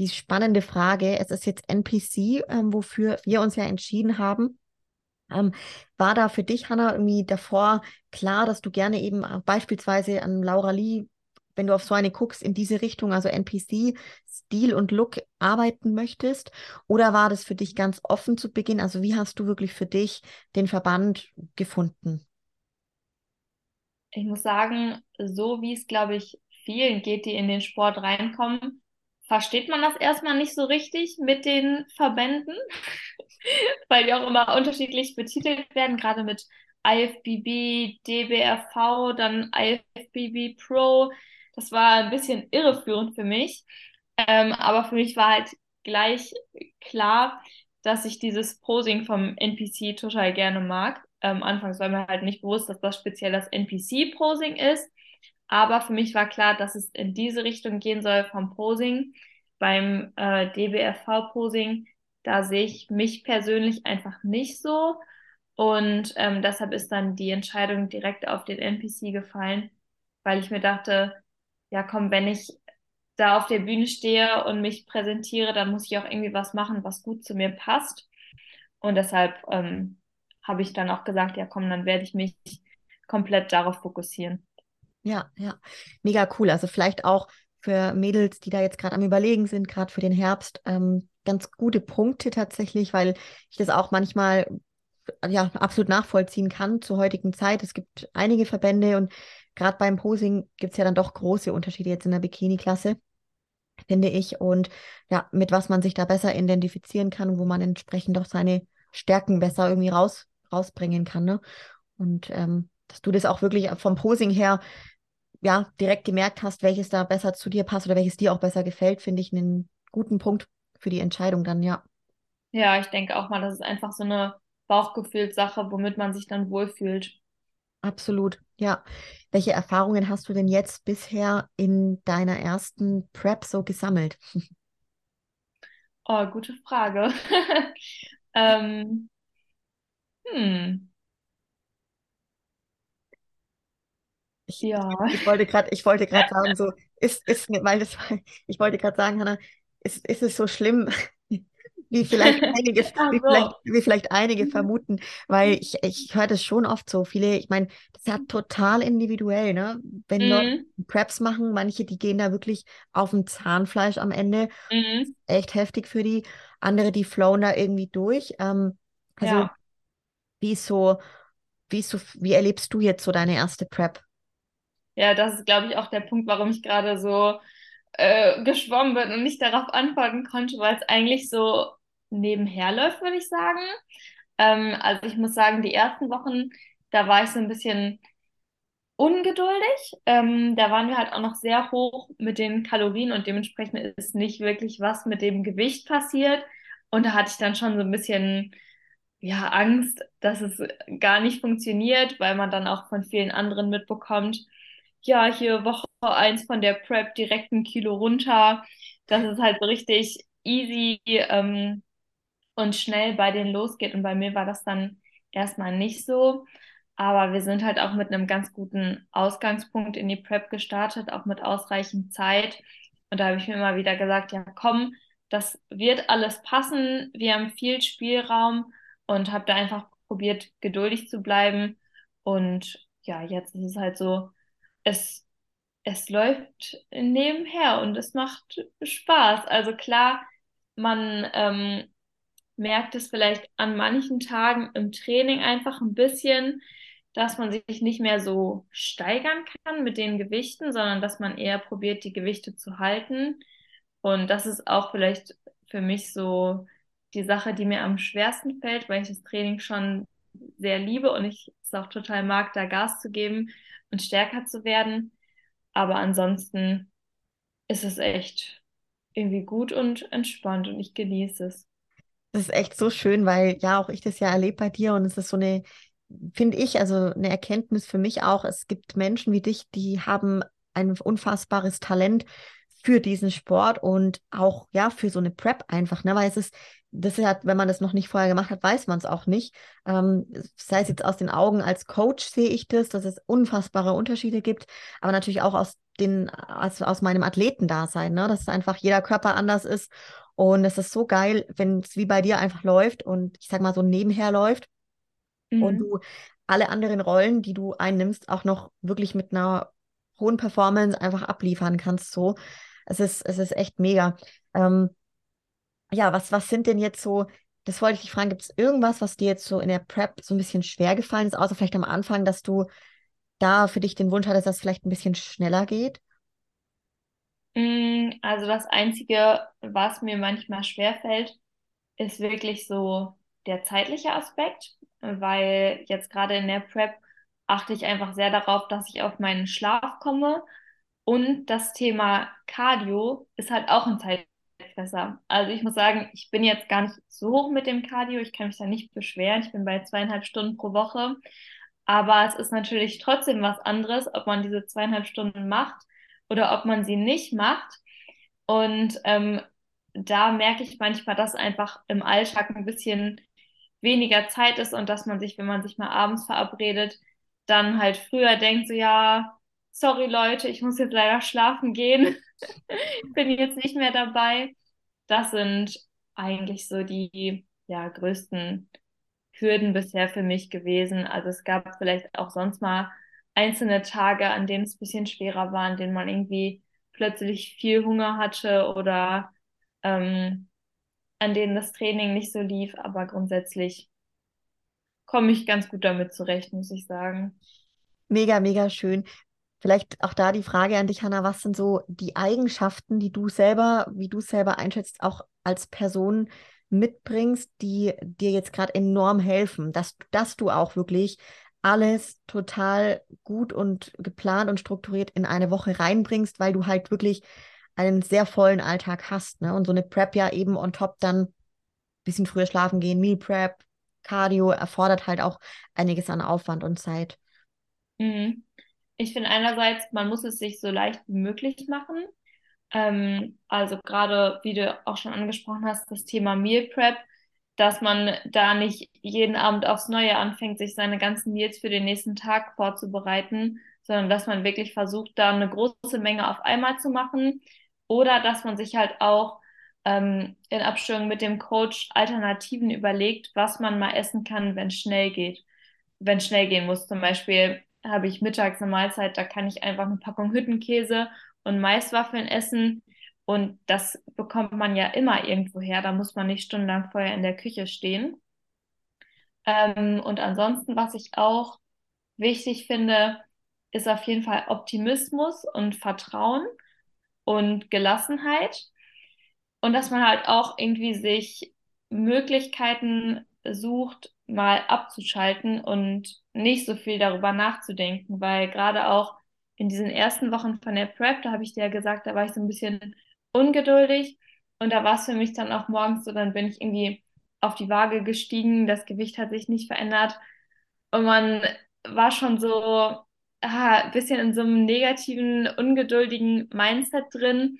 die spannende Frage. Es ist jetzt NPC, ähm, wofür wir uns ja entschieden haben. Ähm, war da für dich, Hanna, irgendwie davor klar, dass du gerne eben beispielsweise an Laura Lee, wenn du auf so eine guckst, in diese Richtung, also NPC, Stil und Look arbeiten möchtest? Oder war das für dich ganz offen zu Beginn? Also wie hast du wirklich für dich den Verband gefunden? Ich muss sagen, so wie es, glaube ich, vielen geht, die in den Sport reinkommen, versteht man das erstmal nicht so richtig mit den Verbänden, weil die auch immer unterschiedlich betitelt werden, gerade mit IFBB, DBRV, dann IFBB Pro. Das war ein bisschen irreführend für mich. Ähm, aber für mich war halt gleich klar, dass ich dieses Posing vom NPC total gerne mag. Ähm, anfangs war mir halt nicht bewusst, dass das speziell das NPC-Posing ist. Aber für mich war klar, dass es in diese Richtung gehen soll vom Posing. Beim äh, DBFV-Posing, da sehe ich mich persönlich einfach nicht so. Und ähm, deshalb ist dann die Entscheidung direkt auf den NPC gefallen, weil ich mir dachte, ja komm, wenn ich da auf der Bühne stehe und mich präsentiere, dann muss ich auch irgendwie was machen, was gut zu mir passt. Und deshalb ähm, habe ich dann auch gesagt, ja komm, dann werde ich mich komplett darauf fokussieren. Ja, ja, mega cool. Also vielleicht auch für Mädels, die da jetzt gerade am Überlegen sind, gerade für den Herbst, ähm, ganz gute Punkte tatsächlich, weil ich das auch manchmal ja absolut nachvollziehen kann zur heutigen Zeit. Es gibt einige Verbände und gerade beim Posing gibt es ja dann doch große Unterschiede jetzt in der Bikini-Klasse, finde ich. Und ja, mit was man sich da besser identifizieren kann, wo man entsprechend auch seine Stärken besser irgendwie raus, rausbringen kann. Ne? Und ähm, dass du das auch wirklich vom Posing her ja, direkt gemerkt hast, welches da besser zu dir passt oder welches dir auch besser gefällt, finde ich einen guten Punkt für die Entscheidung dann, ja. Ja, ich denke auch mal, das ist einfach so eine Bauchgefühlssache, womit man sich dann wohlfühlt. Absolut, ja. Welche Erfahrungen hast du denn jetzt bisher in deiner ersten Prep so gesammelt? Oh, gute Frage. ähm, hm. Ich, ja. ich wollte gerade, ich wollte gerade sagen, so ist, ist, weil das, ich wollte gerade sagen, Hanna, ist, ist es so schlimm, wie vielleicht einige, wie, vielleicht, wie vielleicht einige mhm. vermuten, weil ich, ich höre das schon oft so. Viele, ich meine, das ist ja total individuell, ne? Wenn mhm. Leute Preps machen, manche, die gehen da wirklich auf dem Zahnfleisch am Ende. Mhm. Echt heftig für die. Andere, die flowen da irgendwie durch. Ähm, also, ja. wie so, wie so, wie erlebst du jetzt so deine erste Prep? Ja, das ist, glaube ich, auch der Punkt, warum ich gerade so äh, geschwommen bin und nicht darauf antworten konnte, weil es eigentlich so nebenher läuft, würde ich sagen. Ähm, also ich muss sagen, die ersten Wochen, da war ich so ein bisschen ungeduldig. Ähm, da waren wir halt auch noch sehr hoch mit den Kalorien und dementsprechend ist nicht wirklich was mit dem Gewicht passiert. Und da hatte ich dann schon so ein bisschen ja, Angst, dass es gar nicht funktioniert, weil man dann auch von vielen anderen mitbekommt, ja, hier Woche 1 von der Prep direkt ein Kilo runter. Dass es halt so richtig easy ähm, und schnell bei denen losgeht. Und bei mir war das dann erstmal nicht so. Aber wir sind halt auch mit einem ganz guten Ausgangspunkt in die Prep gestartet, auch mit ausreichend Zeit. Und da habe ich mir immer wieder gesagt, ja, komm, das wird alles passen. Wir haben viel Spielraum und habe da einfach probiert, geduldig zu bleiben. Und ja, jetzt ist es halt so, es, es läuft nebenher und es macht Spaß. Also klar, man ähm, merkt es vielleicht an manchen Tagen im Training einfach ein bisschen, dass man sich nicht mehr so steigern kann mit den Gewichten, sondern dass man eher probiert, die Gewichte zu halten. Und das ist auch vielleicht für mich so die Sache, die mir am schwersten fällt, weil ich das Training schon sehr liebe und ich es auch total mag, da Gas zu geben und stärker zu werden. Aber ansonsten ist es echt irgendwie gut und entspannt und ich genieße es. Das ist echt so schön, weil ja auch ich das ja erlebe bei dir und es ist so eine, finde ich, also eine Erkenntnis für mich auch. Es gibt Menschen wie dich, die haben ein unfassbares Talent für diesen Sport und auch ja für so eine Prep einfach, ne? Weil es ist, das ist ja, wenn man das noch nicht vorher gemacht hat, weiß man es auch nicht. Ähm, sei es jetzt aus den Augen als Coach sehe ich das, dass es unfassbare Unterschiede gibt, aber natürlich auch aus den, aus, aus meinem Athletendasein, ne? Dass einfach jeder Körper anders ist und es ist so geil, wenn es wie bei dir einfach läuft und ich sag mal so nebenher läuft mhm. und du alle anderen Rollen, die du einnimmst, auch noch wirklich mit einer hohen Performance einfach abliefern kannst. So, es ist, es ist echt mega. Ähm, ja, was, was sind denn jetzt so, das wollte ich dich fragen, gibt es irgendwas, was dir jetzt so in der Prep so ein bisschen schwer gefallen ist, außer vielleicht am Anfang, dass du da für dich den Wunsch hattest, dass es vielleicht ein bisschen schneller geht? Mm, also das Einzige, was mir manchmal schwerfällt, ist wirklich so der zeitliche Aspekt, weil jetzt gerade in der Prep achte ich einfach sehr darauf, dass ich auf meinen Schlaf komme und das Thema Cardio ist halt auch ein Zeitfresser. Also ich muss sagen, ich bin jetzt gar nicht so hoch mit dem Cardio. Ich kann mich da nicht beschweren. Ich bin bei zweieinhalb Stunden pro Woche. Aber es ist natürlich trotzdem was anderes, ob man diese zweieinhalb Stunden macht oder ob man sie nicht macht. Und ähm, da merke ich manchmal, dass einfach im Alltag ein bisschen weniger Zeit ist und dass man sich, wenn man sich mal abends verabredet, dann halt früher denkt, so ja, sorry Leute, ich muss jetzt leider schlafen gehen. bin jetzt nicht mehr dabei. Das sind eigentlich so die ja, größten Hürden bisher für mich gewesen. Also es gab vielleicht auch sonst mal einzelne Tage, an denen es ein bisschen schwerer war, an denen man irgendwie plötzlich viel Hunger hatte oder ähm, an denen das Training nicht so lief. Aber grundsätzlich komme ich ganz gut damit zurecht, muss ich sagen. Mega, mega schön. Vielleicht auch da die Frage an dich, Hanna, was sind so die Eigenschaften, die du selber, wie du selber einschätzt, auch als Person mitbringst, die dir jetzt gerade enorm helfen, dass, dass du auch wirklich alles total gut und geplant und strukturiert in eine Woche reinbringst, weil du halt wirklich einen sehr vollen Alltag hast. Ne? Und so eine Prep ja eben on top dann ein bisschen früher schlafen gehen, Meal Prep, Cardio erfordert halt auch einiges an Aufwand und Zeit. Mhm. Ich finde einerseits, man muss es sich so leicht wie möglich machen. Ähm, also gerade, wie du auch schon angesprochen hast, das Thema Meal Prep, dass man da nicht jeden Abend aufs Neue anfängt, sich seine ganzen Meals für den nächsten Tag vorzubereiten, sondern dass man wirklich versucht, da eine große Menge auf einmal zu machen oder dass man sich halt auch ähm, in Abstimmung mit dem Coach Alternativen überlegt, was man mal essen kann, wenn es schnell geht. Wenn es schnell gehen muss, zum Beispiel habe ich mittags eine Mahlzeit, da kann ich einfach eine Packung Hüttenkäse und Maiswaffeln essen. Und das bekommt man ja immer irgendwo her. Da muss man nicht stundenlang vorher in der Küche stehen. Ähm, und ansonsten, was ich auch wichtig finde, ist auf jeden Fall Optimismus und Vertrauen und Gelassenheit. Und dass man halt auch irgendwie sich Möglichkeiten sucht, mal abzuschalten und nicht so viel darüber nachzudenken, weil gerade auch in diesen ersten Wochen von der Prep, da habe ich dir ja gesagt, da war ich so ein bisschen ungeduldig und da war es für mich dann auch morgens so, dann bin ich irgendwie auf die Waage gestiegen, das Gewicht hat sich nicht verändert und man war schon so, ah, ein bisschen in so einem negativen, ungeduldigen Mindset drin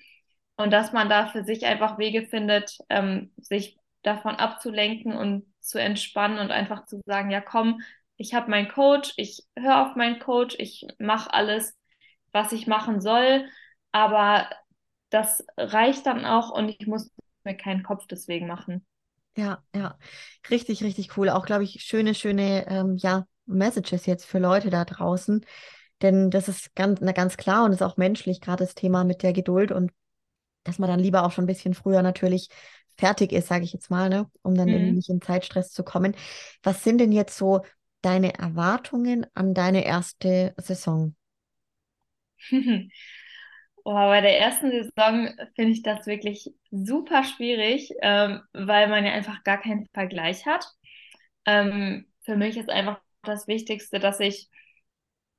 und dass man da für sich einfach Wege findet, ähm, sich davon abzulenken und zu entspannen und einfach zu sagen, ja komm, ich habe meinen Coach, ich höre auf meinen Coach, ich mache alles, was ich machen soll, aber das reicht dann auch und ich muss mir keinen Kopf deswegen machen. Ja, ja, richtig, richtig cool. Auch, glaube ich, schöne, schöne, ähm, ja, Messages jetzt für Leute da draußen. Denn das ist ganz, na, ganz klar und ist auch menschlich, gerade das Thema mit der Geduld und dass man dann lieber auch schon ein bisschen früher natürlich fertig ist, sage ich jetzt mal, ne? um dann mhm. irgendwie nicht in Zeitstress zu kommen. Was sind denn jetzt so deine Erwartungen an deine erste Saison? Oh, bei der ersten Saison finde ich das wirklich super schwierig, ähm, weil man ja einfach gar keinen Vergleich hat. Ähm, für mich ist einfach das Wichtigste, dass ich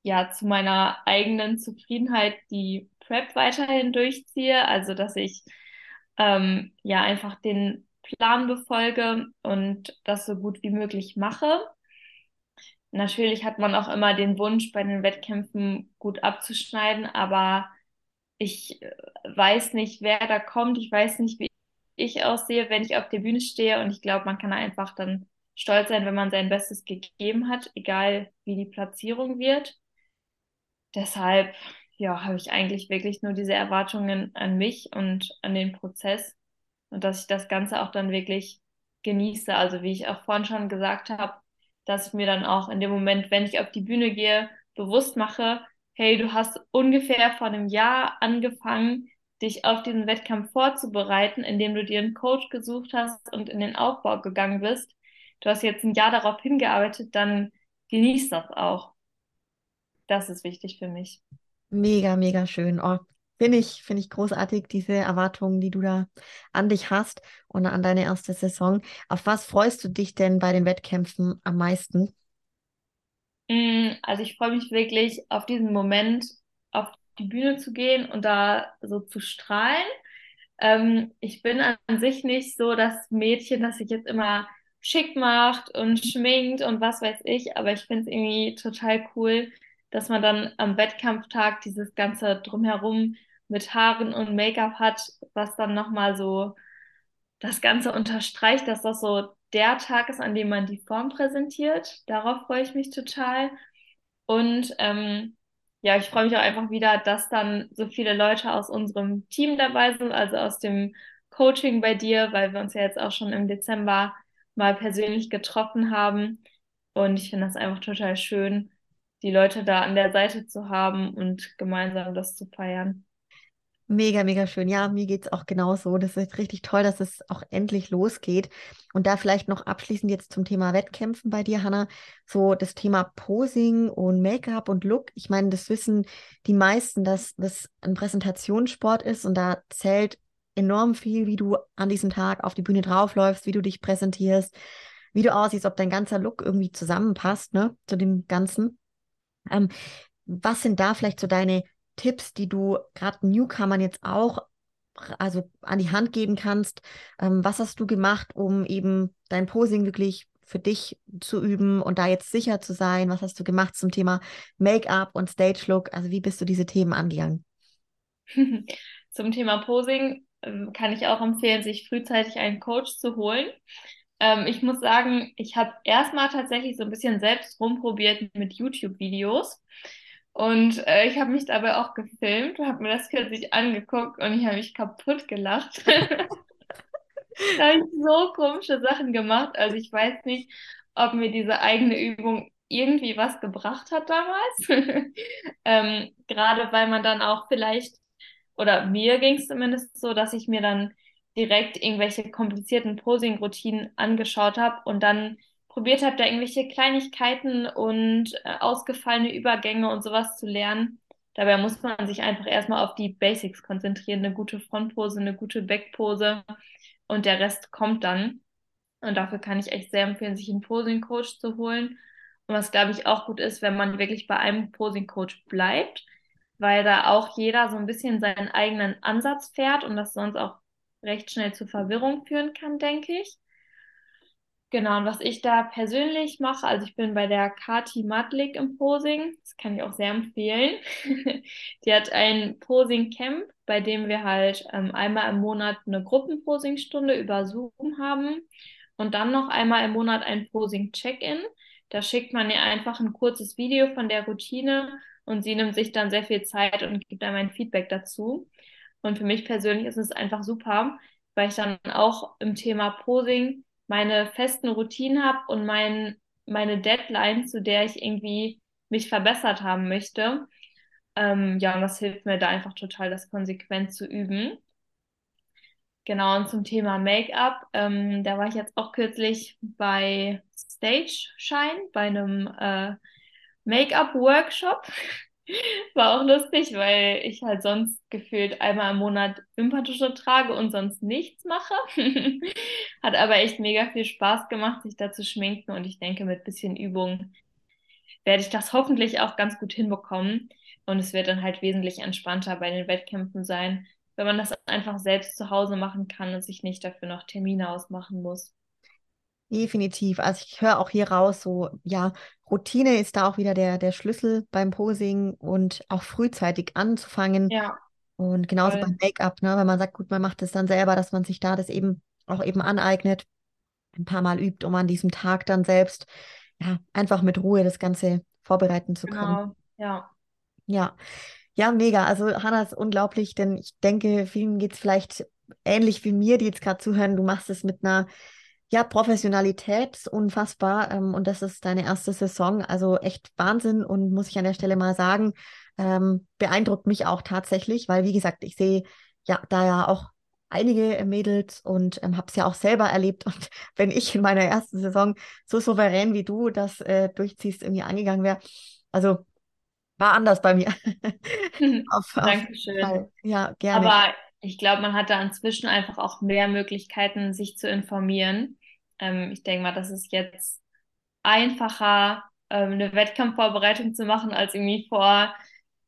ja zu meiner eigenen Zufriedenheit die Prep weiterhin durchziehe, also dass ich ähm, ja einfach den Plan befolge und das so gut wie möglich mache. Natürlich hat man auch immer den Wunsch, bei den Wettkämpfen gut abzuschneiden, aber ich äh, weiß nicht, wer da kommt. Ich weiß nicht, wie ich aussehe, wenn ich auf der Bühne stehe. Und ich glaube, man kann einfach dann stolz sein, wenn man sein Bestes gegeben hat, egal wie die Platzierung wird. Deshalb, ja, habe ich eigentlich wirklich nur diese Erwartungen an mich und an den Prozess und dass ich das Ganze auch dann wirklich genieße. Also wie ich auch vorhin schon gesagt habe, dass ich mir dann auch in dem Moment, wenn ich auf die Bühne gehe, bewusst mache, hey, du hast ungefähr vor einem Jahr angefangen, dich auf diesen Wettkampf vorzubereiten, indem du dir einen Coach gesucht hast und in den Aufbau gegangen bist. Du hast jetzt ein Jahr darauf hingearbeitet, dann genieß das auch. Das ist wichtig für mich. Mega, mega schön. Oh, finde ich, finde ich großartig, diese Erwartungen, die du da an dich hast und an deine erste Saison. Auf was freust du dich denn bei den Wettkämpfen am meisten? Mm, also ich freue mich wirklich auf diesen Moment, auf die Bühne zu gehen und da so zu strahlen. Ähm, ich bin an sich nicht so das Mädchen, das sich jetzt immer schick macht und schminkt und was weiß ich, aber ich finde es irgendwie total cool, dass man dann am Wettkampftag dieses ganze Drumherum mit Haaren und Make-up hat, was dann nochmal so das Ganze unterstreicht, dass das so der Tag ist, an dem man die Form präsentiert. Darauf freue ich mich total. Und ähm, ja, ich freue mich auch einfach wieder, dass dann so viele Leute aus unserem Team dabei sind, also aus dem Coaching bei dir, weil wir uns ja jetzt auch schon im Dezember mal persönlich getroffen haben. Und ich finde das einfach total schön, die Leute da an der Seite zu haben und gemeinsam das zu feiern. Mega, mega schön. Ja, mir geht es auch genauso. Das ist richtig toll, dass es auch endlich losgeht. Und da vielleicht noch abschließend jetzt zum Thema Wettkämpfen bei dir, Hanna. So das Thema Posing und Make-up und Look. Ich meine, das wissen die meisten, dass das ein Präsentationssport ist und da zählt enorm viel, wie du an diesem Tag auf die Bühne draufläufst, wie du dich präsentierst, wie du aussiehst, ob dein ganzer Look irgendwie zusammenpasst, ne, zu dem Ganzen. Ähm, was sind da vielleicht so deine Tipps, die du gerade Newcomern jetzt auch also an die Hand geben kannst? Ähm, was hast du gemacht, um eben dein Posing wirklich für dich zu üben und da jetzt sicher zu sein? Was hast du gemacht zum Thema Make-up und Stage-Look? Also wie bist du diese Themen angegangen? zum Thema Posing ähm, kann ich auch empfehlen, sich frühzeitig einen Coach zu holen. Ähm, ich muss sagen, ich habe erstmal tatsächlich so ein bisschen selbst rumprobiert mit YouTube-Videos. Und äh, ich habe mich dabei auch gefilmt, habe mir das kürzlich angeguckt und ich habe mich kaputt gelacht. da habe ich so komische Sachen gemacht. Also ich weiß nicht, ob mir diese eigene Übung irgendwie was gebracht hat damals. ähm, Gerade weil man dann auch vielleicht, oder mir ging es zumindest so, dass ich mir dann direkt irgendwelche komplizierten Posing-Routinen angeschaut habe und dann probiert habe, da irgendwelche Kleinigkeiten und äh, ausgefallene Übergänge und sowas zu lernen. Dabei muss man sich einfach erstmal auf die Basics konzentrieren, eine gute Frontpose, eine gute Backpose und der Rest kommt dann. Und dafür kann ich echt sehr empfehlen, sich einen Posing-Coach zu holen. Und was, glaube ich, auch gut ist, wenn man wirklich bei einem Posing-Coach bleibt, weil da auch jeder so ein bisschen seinen eigenen Ansatz fährt und das sonst auch recht schnell zu Verwirrung führen kann, denke ich. Genau, und was ich da persönlich mache, also ich bin bei der Kati Matlik im Posing, das kann ich auch sehr empfehlen. Die hat ein Posing-Camp, bei dem wir halt ähm, einmal im Monat eine Gruppenposingstunde über Zoom haben und dann noch einmal im Monat ein Posing-Check-In. Da schickt man ihr einfach ein kurzes Video von der Routine und sie nimmt sich dann sehr viel Zeit und gibt einem ein Feedback dazu. Und für mich persönlich ist es einfach super, weil ich dann auch im Thema Posing meine festen Routinen habe und mein, meine Deadline, zu der ich irgendwie mich verbessert haben möchte. Ähm, ja, und das hilft mir da einfach total, das konsequent zu üben. Genau, und zum Thema Make-up, ähm, da war ich jetzt auch kürzlich bei Stage Shine, bei einem äh, Make-up-Workshop. War auch lustig, weil ich halt sonst gefühlt einmal im Monat Wimperntusche trage und sonst nichts mache. Hat aber echt mega viel Spaß gemacht, sich da zu schminken und ich denke, mit bisschen Übung werde ich das hoffentlich auch ganz gut hinbekommen und es wird dann halt wesentlich entspannter bei den Wettkämpfen sein, wenn man das einfach selbst zu Hause machen kann und sich nicht dafür noch Termine ausmachen muss. Definitiv. Also ich höre auch hier raus, so ja, Routine ist da auch wieder der, der Schlüssel beim Posing und auch frühzeitig anzufangen. Ja. Und genauso voll. beim Make-up, ne, wenn man sagt, gut, man macht es dann selber, dass man sich da das eben auch eben aneignet, ein paar Mal übt, um an diesem Tag dann selbst ja einfach mit Ruhe das Ganze vorbereiten zu können. Genau, ja. Ja. Ja, mega. Also Hanna ist unglaublich, denn ich denke, vielen geht es vielleicht ähnlich wie mir, die jetzt gerade zuhören. Du machst es mit einer ja, Professionalität ist unfassbar. Ähm, und das ist deine erste Saison. Also echt Wahnsinn. Und muss ich an der Stelle mal sagen, ähm, beeindruckt mich auch tatsächlich, weil, wie gesagt, ich sehe ja da ja auch einige Mädels und ähm, habe es ja auch selber erlebt. Und wenn ich in meiner ersten Saison so souverän wie du das äh, durchziehst, irgendwie angegangen wäre, also war anders bei mir. auf, Dankeschön. Auf ja, gerne. Aber ich glaube, man hat da inzwischen einfach auch mehr Möglichkeiten, sich zu informieren. Ähm, ich denke mal, das ist jetzt einfacher, ähm, eine Wettkampfvorbereitung zu machen, als irgendwie vor,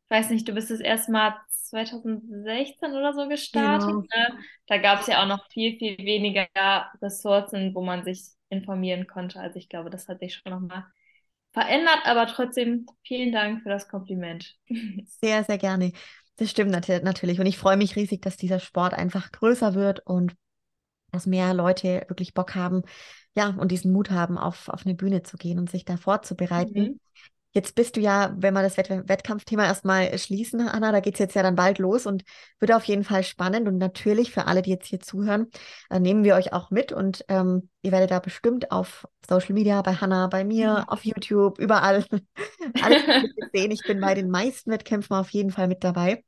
ich weiß nicht, du bist das erste Mal 2016 oder so gestartet. Genau. Ne? Da gab es ja auch noch viel, viel weniger Ressourcen, wo man sich informieren konnte. Also ich glaube, das hat sich schon nochmal verändert, aber trotzdem vielen Dank für das Kompliment. Sehr, sehr gerne. Das stimmt natürlich. Und ich freue mich riesig, dass dieser Sport einfach größer wird und dass mehr Leute wirklich Bock haben, ja, und diesen Mut haben, auf, auf eine Bühne zu gehen und sich da vorzubereiten. Mhm. Jetzt bist du ja, wenn wir das Wett Wettkampfthema erstmal schließen, Anna, da geht es jetzt ja dann bald los und wird auf jeden Fall spannend. Und natürlich für alle, die jetzt hier zuhören, äh, nehmen wir euch auch mit und ähm, ihr werdet da bestimmt auf Social Media, bei Hannah, bei mir, mhm. auf YouTube, überall alles sehen. Ich bin bei den meisten Wettkämpfen auf jeden Fall mit dabei.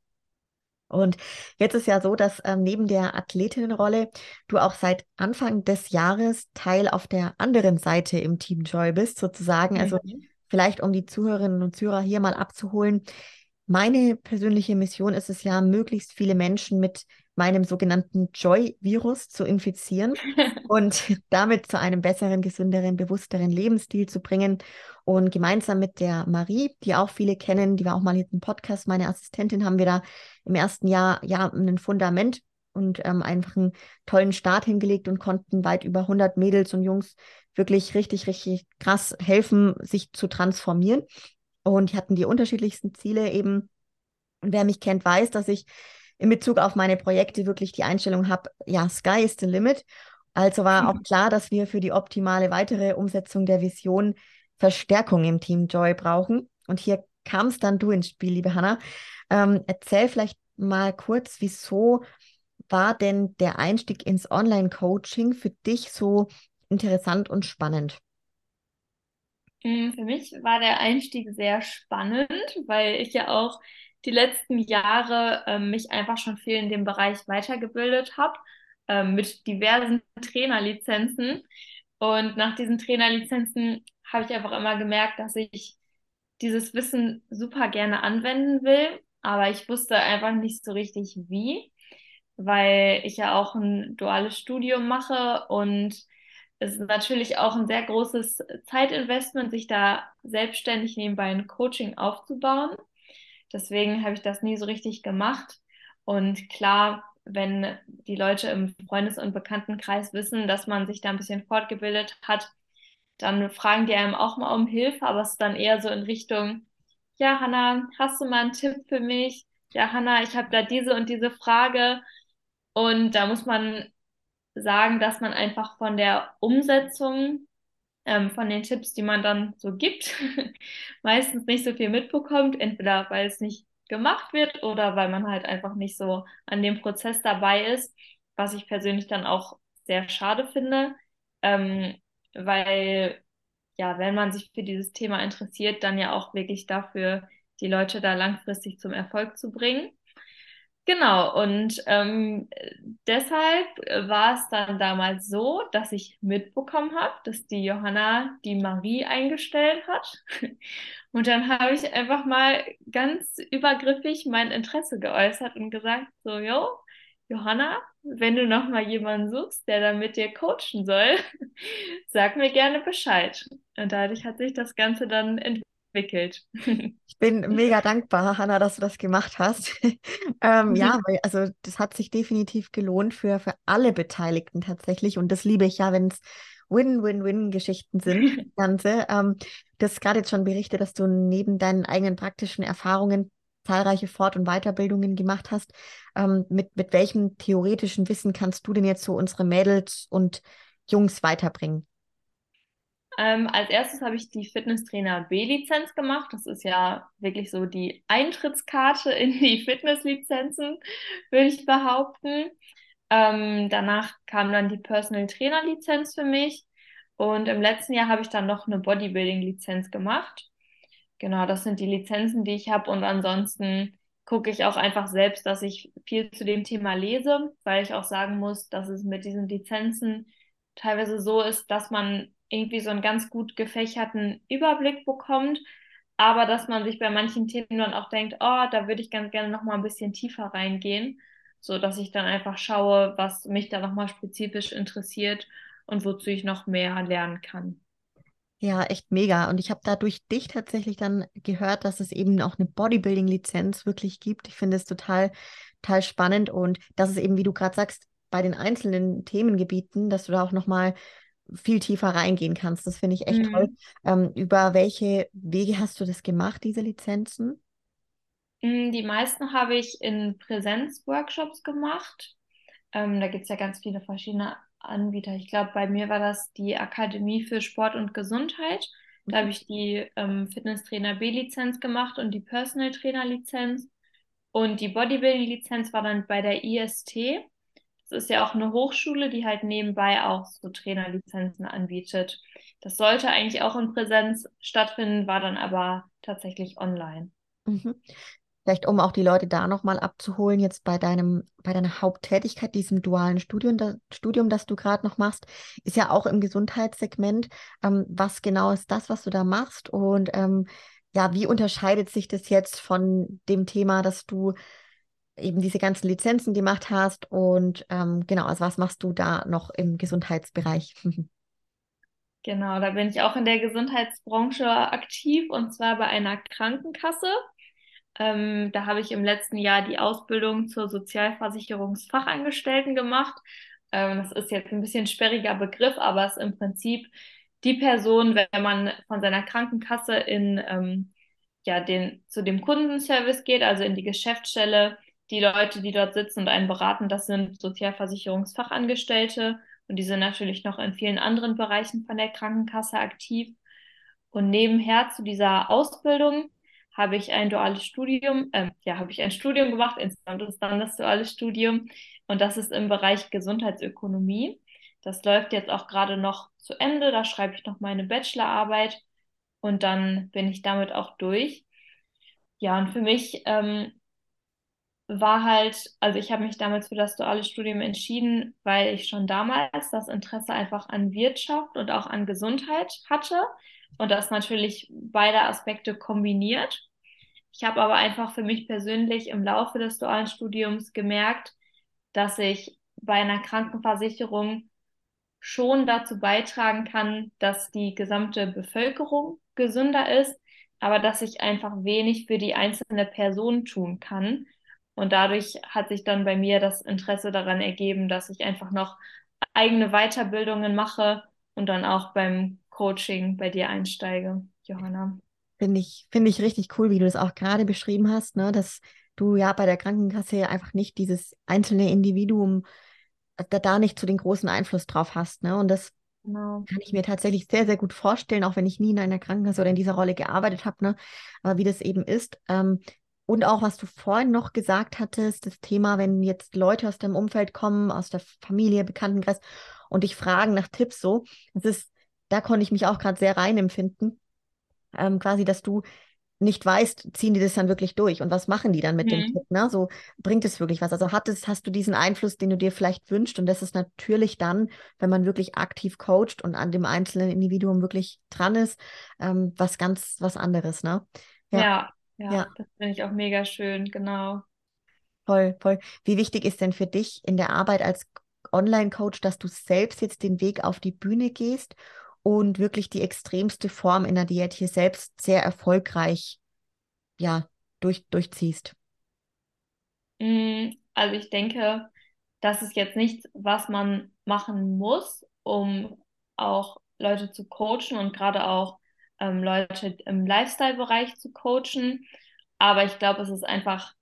Und jetzt ist ja so, dass ähm, neben der Athletinnenrolle du auch seit Anfang des Jahres Teil auf der anderen Seite im Team Joy bist, sozusagen. Also mhm. vielleicht um die Zuhörerinnen und Zuhörer hier mal abzuholen. Meine persönliche Mission ist es ja, möglichst viele Menschen mit meinem sogenannten Joy-Virus zu infizieren und damit zu einem besseren, gesünderen, bewussteren Lebensstil zu bringen. Und gemeinsam mit der Marie, die auch viele kennen, die war auch mal hier im Podcast, meine Assistentin, haben wir da im ersten Jahr ja ein Fundament und ähm, einfach einen tollen Start hingelegt und konnten weit über 100 Mädels und Jungs wirklich richtig, richtig krass helfen, sich zu transformieren. Und die hatten die unterschiedlichsten Ziele eben. Und wer mich kennt, weiß, dass ich in Bezug auf meine Projekte wirklich die Einstellung habe, ja, Sky is the limit. Also war mhm. auch klar, dass wir für die optimale weitere Umsetzung der Vision Verstärkung im Team Joy brauchen. Und hier kam es dann du ins Spiel, liebe Hanna. Ähm, erzähl vielleicht mal kurz, wieso war denn der Einstieg ins Online-Coaching für dich so interessant und spannend? Mm, für mich war der Einstieg sehr spannend, weil ich ja auch die letzten Jahre ähm, mich einfach schon viel in dem Bereich weitergebildet habe, ähm, mit diversen Trainerlizenzen. Und nach diesen Trainerlizenzen habe ich einfach immer gemerkt, dass ich dieses Wissen super gerne anwenden will, aber ich wusste einfach nicht so richtig wie, weil ich ja auch ein duales Studium mache und es ist natürlich auch ein sehr großes Zeitinvestment, sich da selbstständig nebenbei ein Coaching aufzubauen. Deswegen habe ich das nie so richtig gemacht. Und klar, wenn die Leute im Freundes- und Bekanntenkreis wissen, dass man sich da ein bisschen fortgebildet hat, dann fragen die einem auch mal um Hilfe, aber es ist dann eher so in Richtung, ja, Hanna, hast du mal einen Tipp für mich? Ja, Hanna, ich habe da diese und diese Frage. Und da muss man sagen, dass man einfach von der Umsetzung ähm, von den Tipps, die man dann so gibt, meistens nicht so viel mitbekommt. Entweder weil es nicht gemacht wird oder weil man halt einfach nicht so an dem Prozess dabei ist, was ich persönlich dann auch sehr schade finde, ähm, weil ja, wenn man sich für dieses Thema interessiert, dann ja auch wirklich dafür, die Leute da langfristig zum Erfolg zu bringen. Genau, und ähm, deshalb war es dann damals so, dass ich mitbekommen habe, dass die Johanna die Marie eingestellt hat. Und dann habe ich einfach mal ganz übergriffig mein Interesse geäußert und gesagt, so, jo, Johanna, wenn du noch mal jemanden suchst, der dann mit dir coachen soll, sag mir gerne Bescheid. Und dadurch hat sich das Ganze dann entwickelt. Ich bin mega dankbar, Hanna, dass du das gemacht hast. ähm, ja, weil, also das hat sich definitiv gelohnt für, für alle Beteiligten tatsächlich. Und das liebe ich ja, wenn es Win-Win-Win-Geschichten sind, Ganze. Ähm, du hast gerade jetzt schon berichtet, dass du neben deinen eigenen praktischen Erfahrungen zahlreiche Fort- und Weiterbildungen gemacht hast. Ähm, mit, mit welchem theoretischen Wissen kannst du denn jetzt so unsere Mädels und Jungs weiterbringen? Ähm, als erstes habe ich die Fitnesstrainer B-Lizenz gemacht. Das ist ja wirklich so die Eintrittskarte in die Fitnesslizenzen, würde ich behaupten. Ähm, danach kam dann die Personal Trainer Lizenz für mich. Und im letzten Jahr habe ich dann noch eine Bodybuilding Lizenz gemacht. Genau, das sind die Lizenzen, die ich habe. Und ansonsten gucke ich auch einfach selbst, dass ich viel zu dem Thema lese, weil ich auch sagen muss, dass es mit diesen Lizenzen teilweise so ist, dass man irgendwie so einen ganz gut gefächerten Überblick bekommt, aber dass man sich bei manchen Themen dann auch denkt, oh, da würde ich ganz gerne noch mal ein bisschen tiefer reingehen, so dass ich dann einfach schaue, was mich da noch mal spezifisch interessiert und wozu ich noch mehr lernen kann. Ja, echt mega. Und ich habe da durch dich tatsächlich dann gehört, dass es eben auch eine Bodybuilding-Lizenz wirklich gibt. Ich finde es total, total spannend und dass es eben, wie du gerade sagst, bei den einzelnen Themengebieten, dass du da auch nochmal viel tiefer reingehen kannst. Das finde ich echt mhm. toll. Ähm, über welche Wege hast du das gemacht, diese Lizenzen? Mm, die meisten habe ich in Präsenzworkshops gemacht. Ähm, da gibt es ja ganz viele verschiedene Anbieter. Ich glaube, bei mir war das die Akademie für Sport und Gesundheit. Da habe ich die ähm, Fitnesstrainer B-Lizenz gemacht und die Personal Trainer Lizenz. Und die Bodybuilding Lizenz war dann bei der IST. Das ist ja auch eine Hochschule, die halt nebenbei auch so Trainerlizenzen anbietet. Das sollte eigentlich auch in Präsenz stattfinden, war dann aber tatsächlich online. Mhm. Vielleicht um auch die Leute da nochmal abzuholen, jetzt bei deinem, bei deiner Haupttätigkeit, diesem dualen Studium, das, Studium, das du gerade noch machst, ist ja auch im Gesundheitssegment. Ähm, was genau ist das, was du da machst? Und ähm, ja, wie unterscheidet sich das jetzt von dem Thema, dass du eben diese ganzen Lizenzen gemacht hast? Und ähm, genau, also was machst du da noch im Gesundheitsbereich? Genau, da bin ich auch in der Gesundheitsbranche aktiv und zwar bei einer Krankenkasse. Ähm, da habe ich im letzten Jahr die Ausbildung zur Sozialversicherungsfachangestellten gemacht. Ähm, das ist jetzt ein bisschen sperriger Begriff, aber es ist im Prinzip die Person, wenn man von seiner Krankenkasse in ähm, ja, den, zu dem Kundenservice geht, also in die Geschäftsstelle, die Leute, die dort sitzen und einen beraten, das sind Sozialversicherungsfachangestellte und die sind natürlich noch in vielen anderen Bereichen von der Krankenkasse aktiv. Und nebenher zu dieser Ausbildung habe ich ein duales Studium, äh, ja, habe ich ein Studium gemacht, insgesamt ist dann das duale Studium und das ist im Bereich Gesundheitsökonomie. Das läuft jetzt auch gerade noch zu Ende, da schreibe ich noch meine Bachelorarbeit und dann bin ich damit auch durch. Ja, und für mich ähm, war halt, also ich habe mich damals für das duale Studium entschieden, weil ich schon damals das Interesse einfach an Wirtschaft und auch an Gesundheit hatte und das natürlich beide Aspekte kombiniert. Ich habe aber einfach für mich persönlich im Laufe des dualen Studiums gemerkt, dass ich bei einer Krankenversicherung schon dazu beitragen kann, dass die gesamte Bevölkerung gesünder ist, aber dass ich einfach wenig für die einzelne Person tun kann. Und dadurch hat sich dann bei mir das Interesse daran ergeben, dass ich einfach noch eigene Weiterbildungen mache und dann auch beim Coaching bei dir einsteige, Johanna. Finde ich, finde ich richtig cool, wie du das auch gerade beschrieben hast, ne? dass du ja bei der Krankenkasse einfach nicht dieses einzelne Individuum äh, da, da nicht so den großen Einfluss drauf hast. Ne? Und das Genau. Kann ich mir tatsächlich sehr, sehr gut vorstellen, auch wenn ich nie in einer Krankenkasse oder in dieser Rolle gearbeitet habe, ne? Aber wie das eben ist. Ähm, und auch, was du vorhin noch gesagt hattest, das Thema, wenn jetzt Leute aus deinem Umfeld kommen, aus der Familie, Bekanntenkreis und dich fragen nach Tipps so, das ist, da konnte ich mich auch gerade sehr reinempfinden. Ähm, quasi, dass du nicht weißt, ziehen die das dann wirklich durch und was machen die dann mit mhm. dem Tipp, ne? So bringt es wirklich was. Also hat es, hast du diesen Einfluss, den du dir vielleicht wünschst und das ist natürlich dann, wenn man wirklich aktiv coacht und an dem einzelnen Individuum wirklich dran ist, ähm, was ganz was anderes, ne? Ja, ja, ja, ja. das finde ich auch mega schön, genau. Voll, voll. Wie wichtig ist denn für dich in der Arbeit als Online-Coach, dass du selbst jetzt den Weg auf die Bühne gehst und wirklich die extremste Form in der Diät hier selbst sehr erfolgreich ja, durch, durchziehst? Mm, also ich denke, das ist jetzt nichts, was man machen muss, um auch Leute zu coachen und gerade auch ähm, Leute im Lifestyle-Bereich zu coachen. Aber ich glaube, es ist einfach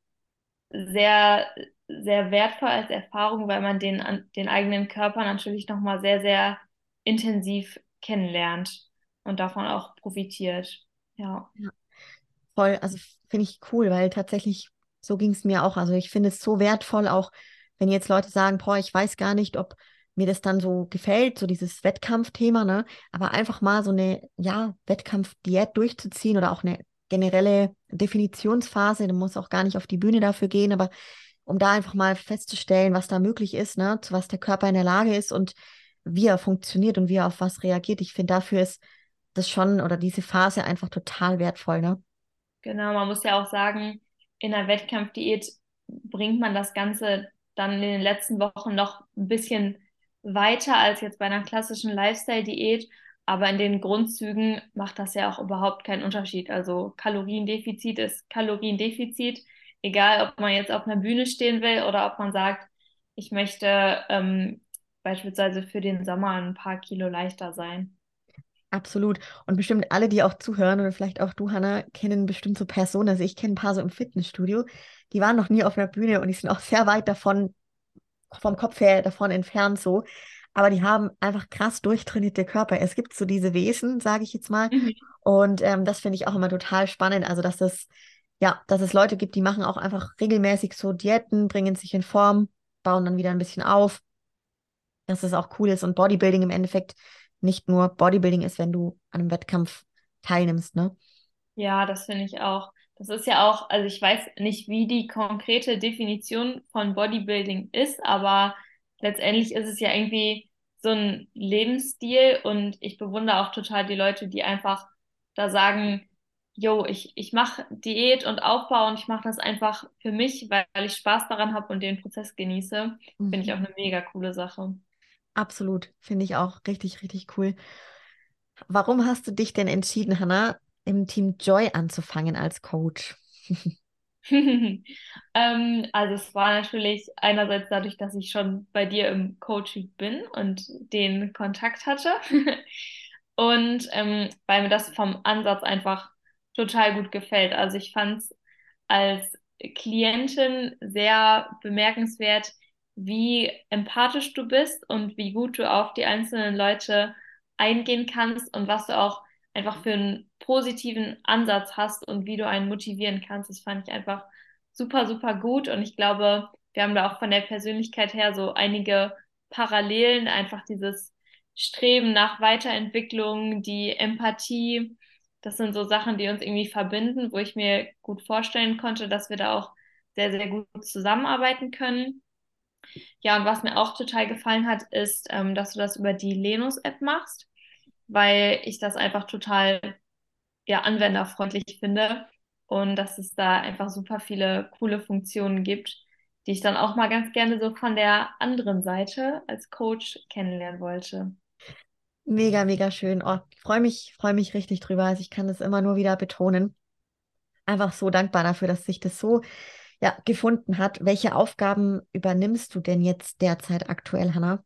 sehr, sehr wertvoll als Erfahrung, weil man den, den eigenen Körper natürlich nochmal sehr, sehr intensiv kennenlernt und davon auch profitiert. Ja. ja. Voll, also finde ich cool, weil tatsächlich so ging es mir auch. Also ich finde es so wertvoll, auch wenn jetzt Leute sagen, boah, ich weiß gar nicht, ob mir das dann so gefällt, so dieses Wettkampfthema, ne? Aber einfach mal so eine, ja, Wettkampfdiät durchzuziehen oder auch eine generelle Definitionsphase, du musst auch gar nicht auf die Bühne dafür gehen, aber um da einfach mal festzustellen, was da möglich ist, ne, zu was der Körper in der Lage ist und wie er funktioniert und wie er auf was reagiert. Ich finde, dafür ist das schon oder diese Phase einfach total wertvoll, ne? Genau, man muss ja auch sagen, in der Wettkampfdiät bringt man das Ganze dann in den letzten Wochen noch ein bisschen weiter als jetzt bei einer klassischen Lifestyle-Diät. Aber in den Grundzügen macht das ja auch überhaupt keinen Unterschied. Also Kaloriendefizit ist Kaloriendefizit, egal ob man jetzt auf einer Bühne stehen will oder ob man sagt, ich möchte ähm, beispielsweise für den Sommer ein paar Kilo leichter sein. Absolut. Und bestimmt alle, die auch zuhören oder vielleicht auch du, Hanna, kennen bestimmt so Personen. Also ich kenne ein paar so im Fitnessstudio, die waren noch nie auf einer Bühne und die sind auch sehr weit davon, vom Kopf her davon entfernt so. Aber die haben einfach krass durchtrainierte Körper. Es gibt so diese Wesen, sage ich jetzt mal. Mhm. Und ähm, das finde ich auch immer total spannend. Also, dass es, ja, dass es Leute gibt, die machen auch einfach regelmäßig so Diäten, bringen sich in Form, bauen dann wieder ein bisschen auf dass es auch cool ist und Bodybuilding im Endeffekt nicht nur Bodybuilding ist, wenn du an einem Wettkampf teilnimmst, ne? Ja, das finde ich auch. Das ist ja auch, also ich weiß nicht, wie die konkrete Definition von Bodybuilding ist, aber letztendlich ist es ja irgendwie so ein Lebensstil und ich bewundere auch total die Leute, die einfach da sagen, yo, ich, ich mache Diät und Aufbau und ich mache das einfach für mich, weil ich Spaß daran habe und den Prozess genieße. Mhm. Finde ich auch eine mega coole Sache. Absolut, finde ich auch richtig, richtig cool. Warum hast du dich denn entschieden, Hannah, im Team Joy anzufangen als Coach? ähm, also es war natürlich einerseits dadurch, dass ich schon bei dir im Coaching bin und den Kontakt hatte. und ähm, weil mir das vom Ansatz einfach total gut gefällt. Also ich fand es als Klientin sehr bemerkenswert, wie empathisch du bist und wie gut du auf die einzelnen Leute eingehen kannst und was du auch einfach für einen positiven Ansatz hast und wie du einen motivieren kannst. Das fand ich einfach super, super gut und ich glaube, wir haben da auch von der Persönlichkeit her so einige Parallelen, einfach dieses Streben nach Weiterentwicklung, die Empathie. Das sind so Sachen, die uns irgendwie verbinden, wo ich mir gut vorstellen konnte, dass wir da auch sehr, sehr gut zusammenarbeiten können. Ja, und was mir auch total gefallen hat, ist, ähm, dass du das über die Lenus-App machst, weil ich das einfach total ja, anwenderfreundlich finde und dass es da einfach super viele coole Funktionen gibt, die ich dann auch mal ganz gerne so von der anderen Seite als Coach kennenlernen wollte. Mega, mega schön. Oh, ich freue mich, freue mich richtig drüber. Also ich kann das immer nur wieder betonen. Einfach so dankbar dafür, dass sich das so ja, gefunden hat. Welche Aufgaben übernimmst du denn jetzt derzeit aktuell, Hannah?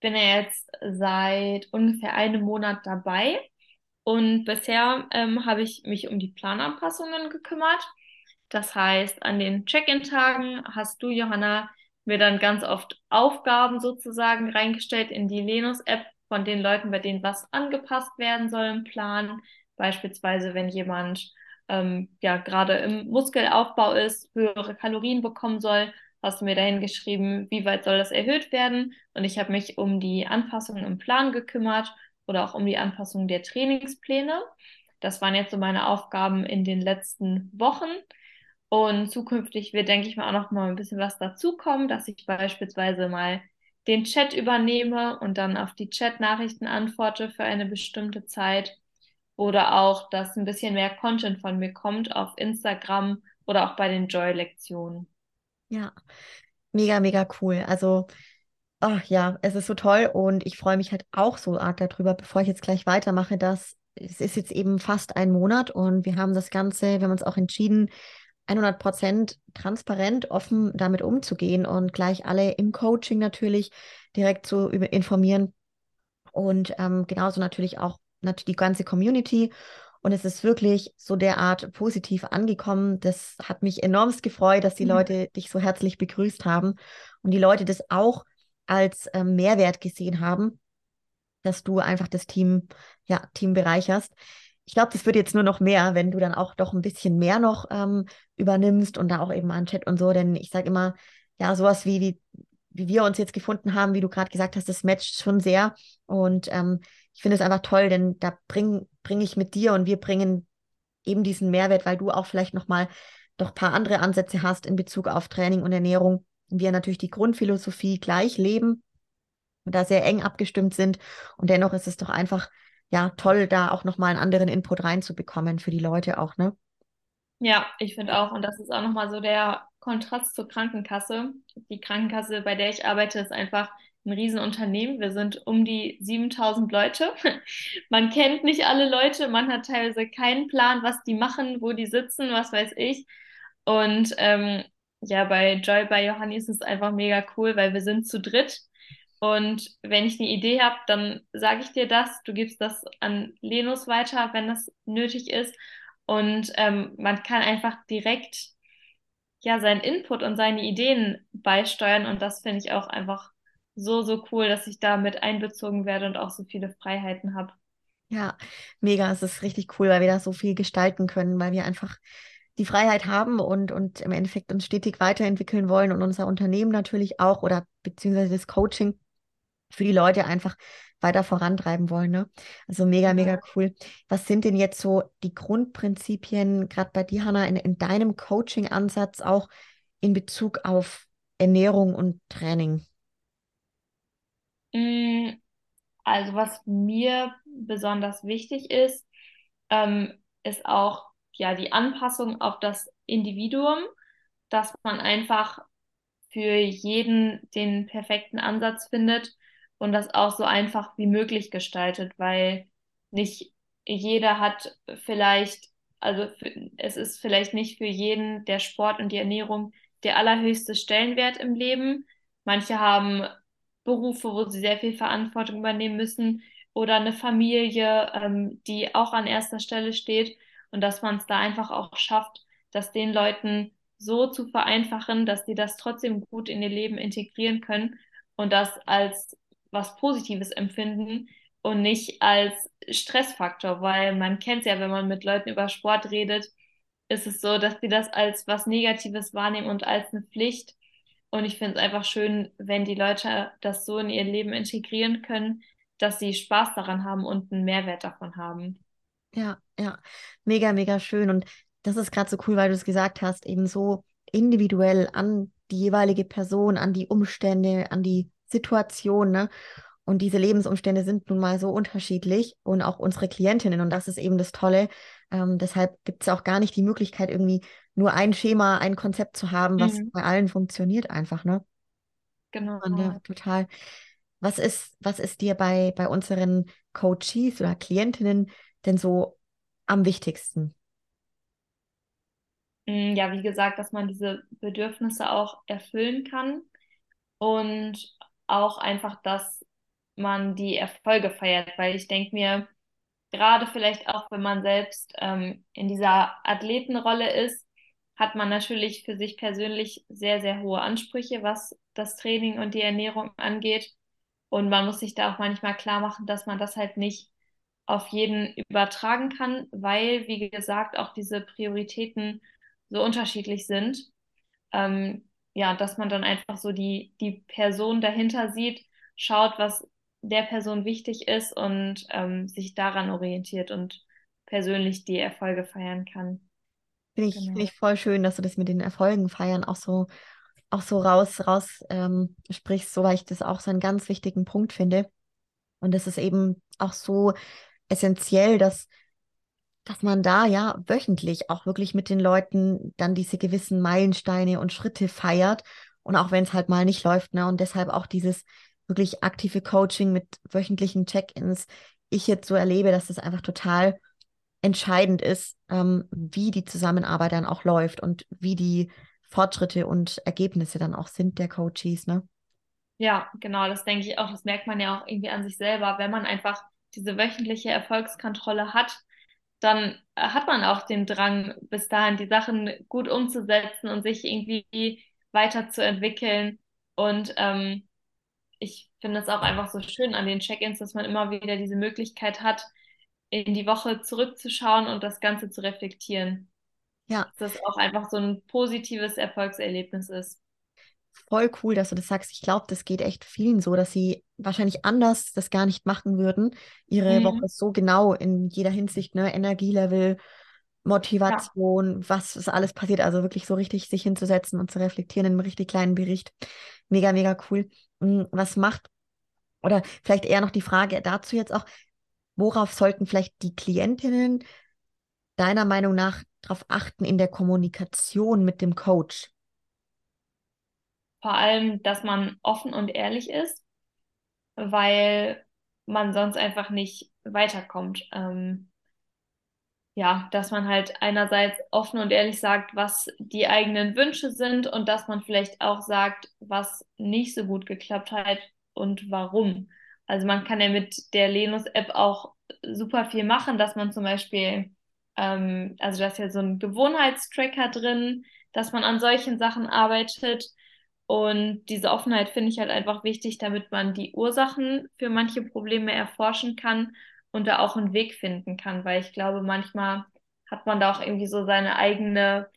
Bin ja jetzt seit ungefähr einem Monat dabei und bisher ähm, habe ich mich um die Plananpassungen gekümmert. Das heißt, an den Check-in-Tagen hast du, Johanna, mir dann ganz oft Aufgaben sozusagen reingestellt in die Lenus-App von den Leuten, bei denen was angepasst werden soll im Plan. Beispielsweise, wenn jemand ähm, ja gerade im Muskelaufbau ist, höhere Kalorien bekommen soll, hast du mir dahin geschrieben, wie weit soll das erhöht werden. Und ich habe mich um die Anpassungen im Plan gekümmert oder auch um die Anpassung der Trainingspläne. Das waren jetzt so meine Aufgaben in den letzten Wochen. Und zukünftig wird, denke ich mal, auch noch mal ein bisschen was dazukommen, dass ich beispielsweise mal den Chat übernehme und dann auf die Chat-Nachrichten antworte für eine bestimmte Zeit. Oder auch, dass ein bisschen mehr Content von mir kommt auf Instagram oder auch bei den Joy-Lektionen. Ja, mega, mega cool. Also, ach ja, es ist so toll und ich freue mich halt auch so arg darüber, bevor ich jetzt gleich weitermache, dass es ist jetzt eben fast ein Monat und wir haben das Ganze, wir haben uns auch entschieden, 100 Prozent transparent, offen damit umzugehen und gleich alle im Coaching natürlich direkt zu informieren und ähm, genauso natürlich auch natürlich die ganze Community. Und es ist wirklich so derart positiv angekommen. Das hat mich enormst gefreut, dass die mhm. Leute dich so herzlich begrüßt haben und die Leute das auch als ähm, Mehrwert gesehen haben, dass du einfach das Team, ja, Team bereicherst. Ich glaube, das wird jetzt nur noch mehr, wenn du dann auch doch ein bisschen mehr noch ähm, übernimmst und da auch eben an Chat und so. Denn ich sage immer, ja, sowas wie, wie, wie wir uns jetzt gefunden haben, wie du gerade gesagt hast, das matcht schon sehr. Und ähm, ich finde es einfach toll, denn da bringe bring ich mit dir und wir bringen eben diesen Mehrwert, weil du auch vielleicht nochmal doch ein paar andere Ansätze hast in Bezug auf Training und Ernährung. Wir natürlich die Grundphilosophie gleich leben und da sehr eng abgestimmt sind. Und dennoch ist es doch einfach, ja, toll, da auch nochmal einen anderen Input reinzubekommen für die Leute auch, ne? Ja, ich finde auch, und das ist auch nochmal so der Kontrast zur Krankenkasse. Die Krankenkasse, bei der ich arbeite, ist einfach ein Riesenunternehmen. Wir sind um die 7000 Leute. Man kennt nicht alle Leute, man hat teilweise keinen Plan, was die machen, wo die sitzen, was weiß ich. Und ähm, ja, bei Joy bei Johanni ist es einfach mega cool, weil wir sind zu dritt. Und wenn ich eine Idee habe, dann sage ich dir das. Du gibst das an Lenus weiter, wenn das nötig ist. Und ähm, man kann einfach direkt ja seinen Input und seine Ideen beisteuern. Und das finde ich auch einfach so, so cool, dass ich da mit einbezogen werde und auch so viele Freiheiten habe. Ja, mega. Es ist richtig cool, weil wir da so viel gestalten können, weil wir einfach die Freiheit haben und, und im Endeffekt uns stetig weiterentwickeln wollen und unser Unternehmen natürlich auch oder beziehungsweise das Coaching für die Leute einfach weiter vorantreiben wollen. Ne? Also mega, mega cool. Was sind denn jetzt so die Grundprinzipien, gerade bei dir, Hanna, in, in deinem Coaching-Ansatz auch in Bezug auf Ernährung und Training? Mm, also was mir besonders wichtig ist, ähm, ist auch ja die Anpassung auf das Individuum, dass man einfach für jeden den perfekten Ansatz findet und das auch so einfach wie möglich gestaltet, weil nicht jeder hat vielleicht, also es ist vielleicht nicht für jeden der Sport und die Ernährung der allerhöchste Stellenwert im Leben. Manche haben Berufe, wo sie sehr viel Verantwortung übernehmen müssen oder eine Familie, ähm, die auch an erster Stelle steht und dass man es da einfach auch schafft, das den Leuten so zu vereinfachen, dass sie das trotzdem gut in ihr Leben integrieren können und das als was Positives empfinden und nicht als Stressfaktor, weil man kennt es ja, wenn man mit Leuten über Sport redet, ist es so, dass sie das als was Negatives wahrnehmen und als eine Pflicht und ich finde es einfach schön, wenn die Leute das so in ihr Leben integrieren können, dass sie Spaß daran haben und einen Mehrwert davon haben. Ja, ja, mega, mega schön. Und das ist gerade so cool, weil du es gesagt hast, eben so individuell an die jeweilige Person, an die Umstände, an die Situation, ne? Und diese Lebensumstände sind nun mal so unterschiedlich und auch unsere Klientinnen. Und das ist eben das Tolle. Ähm, deshalb gibt es auch gar nicht die Möglichkeit, irgendwie nur ein Schema, ein Konzept zu haben, was mhm. bei allen funktioniert einfach, ne? Genau. Und, ja, total. Was ist, was ist dir bei, bei unseren Coaches oder Klientinnen denn so am wichtigsten? mm, ja, wie gesagt, dass man diese Bedürfnisse auch erfüllen kann und auch einfach, dass man die Erfolge feiert, weil ich denke mir, gerade vielleicht auch, wenn man selbst ähm, in dieser Athletenrolle ist, hat man natürlich für sich persönlich sehr, sehr hohe Ansprüche, was das Training und die Ernährung angeht. Und man muss sich da auch manchmal klar machen, dass man das halt nicht auf jeden übertragen kann, weil, wie gesagt, auch diese Prioritäten so unterschiedlich sind. Ähm, ja, dass man dann einfach so die, die Person dahinter sieht, schaut, was der Person wichtig ist und ähm, sich daran orientiert und persönlich die Erfolge feiern kann. Finde ich, genau. find ich voll schön, dass du das mit den Erfolgen feiern auch so, auch so raus, raus ähm, sprichst, so weil ich das auch so einen ganz wichtigen Punkt finde. Und es ist eben auch so essentiell, dass, dass man da ja wöchentlich auch wirklich mit den Leuten dann diese gewissen Meilensteine und Schritte feiert. Und auch wenn es halt mal nicht läuft, ne? Und deshalb auch dieses wirklich aktive Coaching mit wöchentlichen Check-ins, ich jetzt so erlebe, dass das einfach total entscheidend ist, ähm, wie die Zusammenarbeit dann auch läuft und wie die Fortschritte und Ergebnisse dann auch sind der Coaches, ne? Ja, genau, das denke ich auch. Das merkt man ja auch irgendwie an sich selber. Wenn man einfach diese wöchentliche Erfolgskontrolle hat, dann hat man auch den Drang, bis dahin die Sachen gut umzusetzen und sich irgendwie weiterzuentwickeln. Und ähm, ich finde es auch einfach so schön an den Check-ins, dass man immer wieder diese Möglichkeit hat, in die Woche zurückzuschauen und das Ganze zu reflektieren. Ja. Dass das auch einfach so ein positives Erfolgserlebnis ist. Voll cool, dass du das sagst. Ich glaube, das geht echt vielen so, dass sie wahrscheinlich anders das gar nicht machen würden. Ihre mhm. Woche so genau in jeder Hinsicht, ne? Energielevel, Motivation, ja. was ist alles passiert. Also wirklich so richtig sich hinzusetzen und zu reflektieren in einem richtig kleinen Bericht. Mega, mega cool. Hm, was macht, oder vielleicht eher noch die Frage dazu jetzt auch, worauf sollten vielleicht die Klientinnen deiner Meinung nach darauf achten in der Kommunikation mit dem Coach? Vor allem, dass man offen und ehrlich ist, weil man sonst einfach nicht weiterkommt. Ähm, ja, dass man halt einerseits offen und ehrlich sagt, was die eigenen Wünsche sind und dass man vielleicht auch sagt, was nicht so gut geklappt hat und warum. Also man kann ja mit der Lenus-App auch super viel machen, dass man zum Beispiel, ähm, also da ist ja so ein Gewohnheitstracker drin, dass man an solchen Sachen arbeitet. Und diese Offenheit finde ich halt einfach wichtig, damit man die Ursachen für manche Probleme erforschen kann und da auch einen Weg finden kann, weil ich glaube, manchmal hat man da auch irgendwie so seine eigene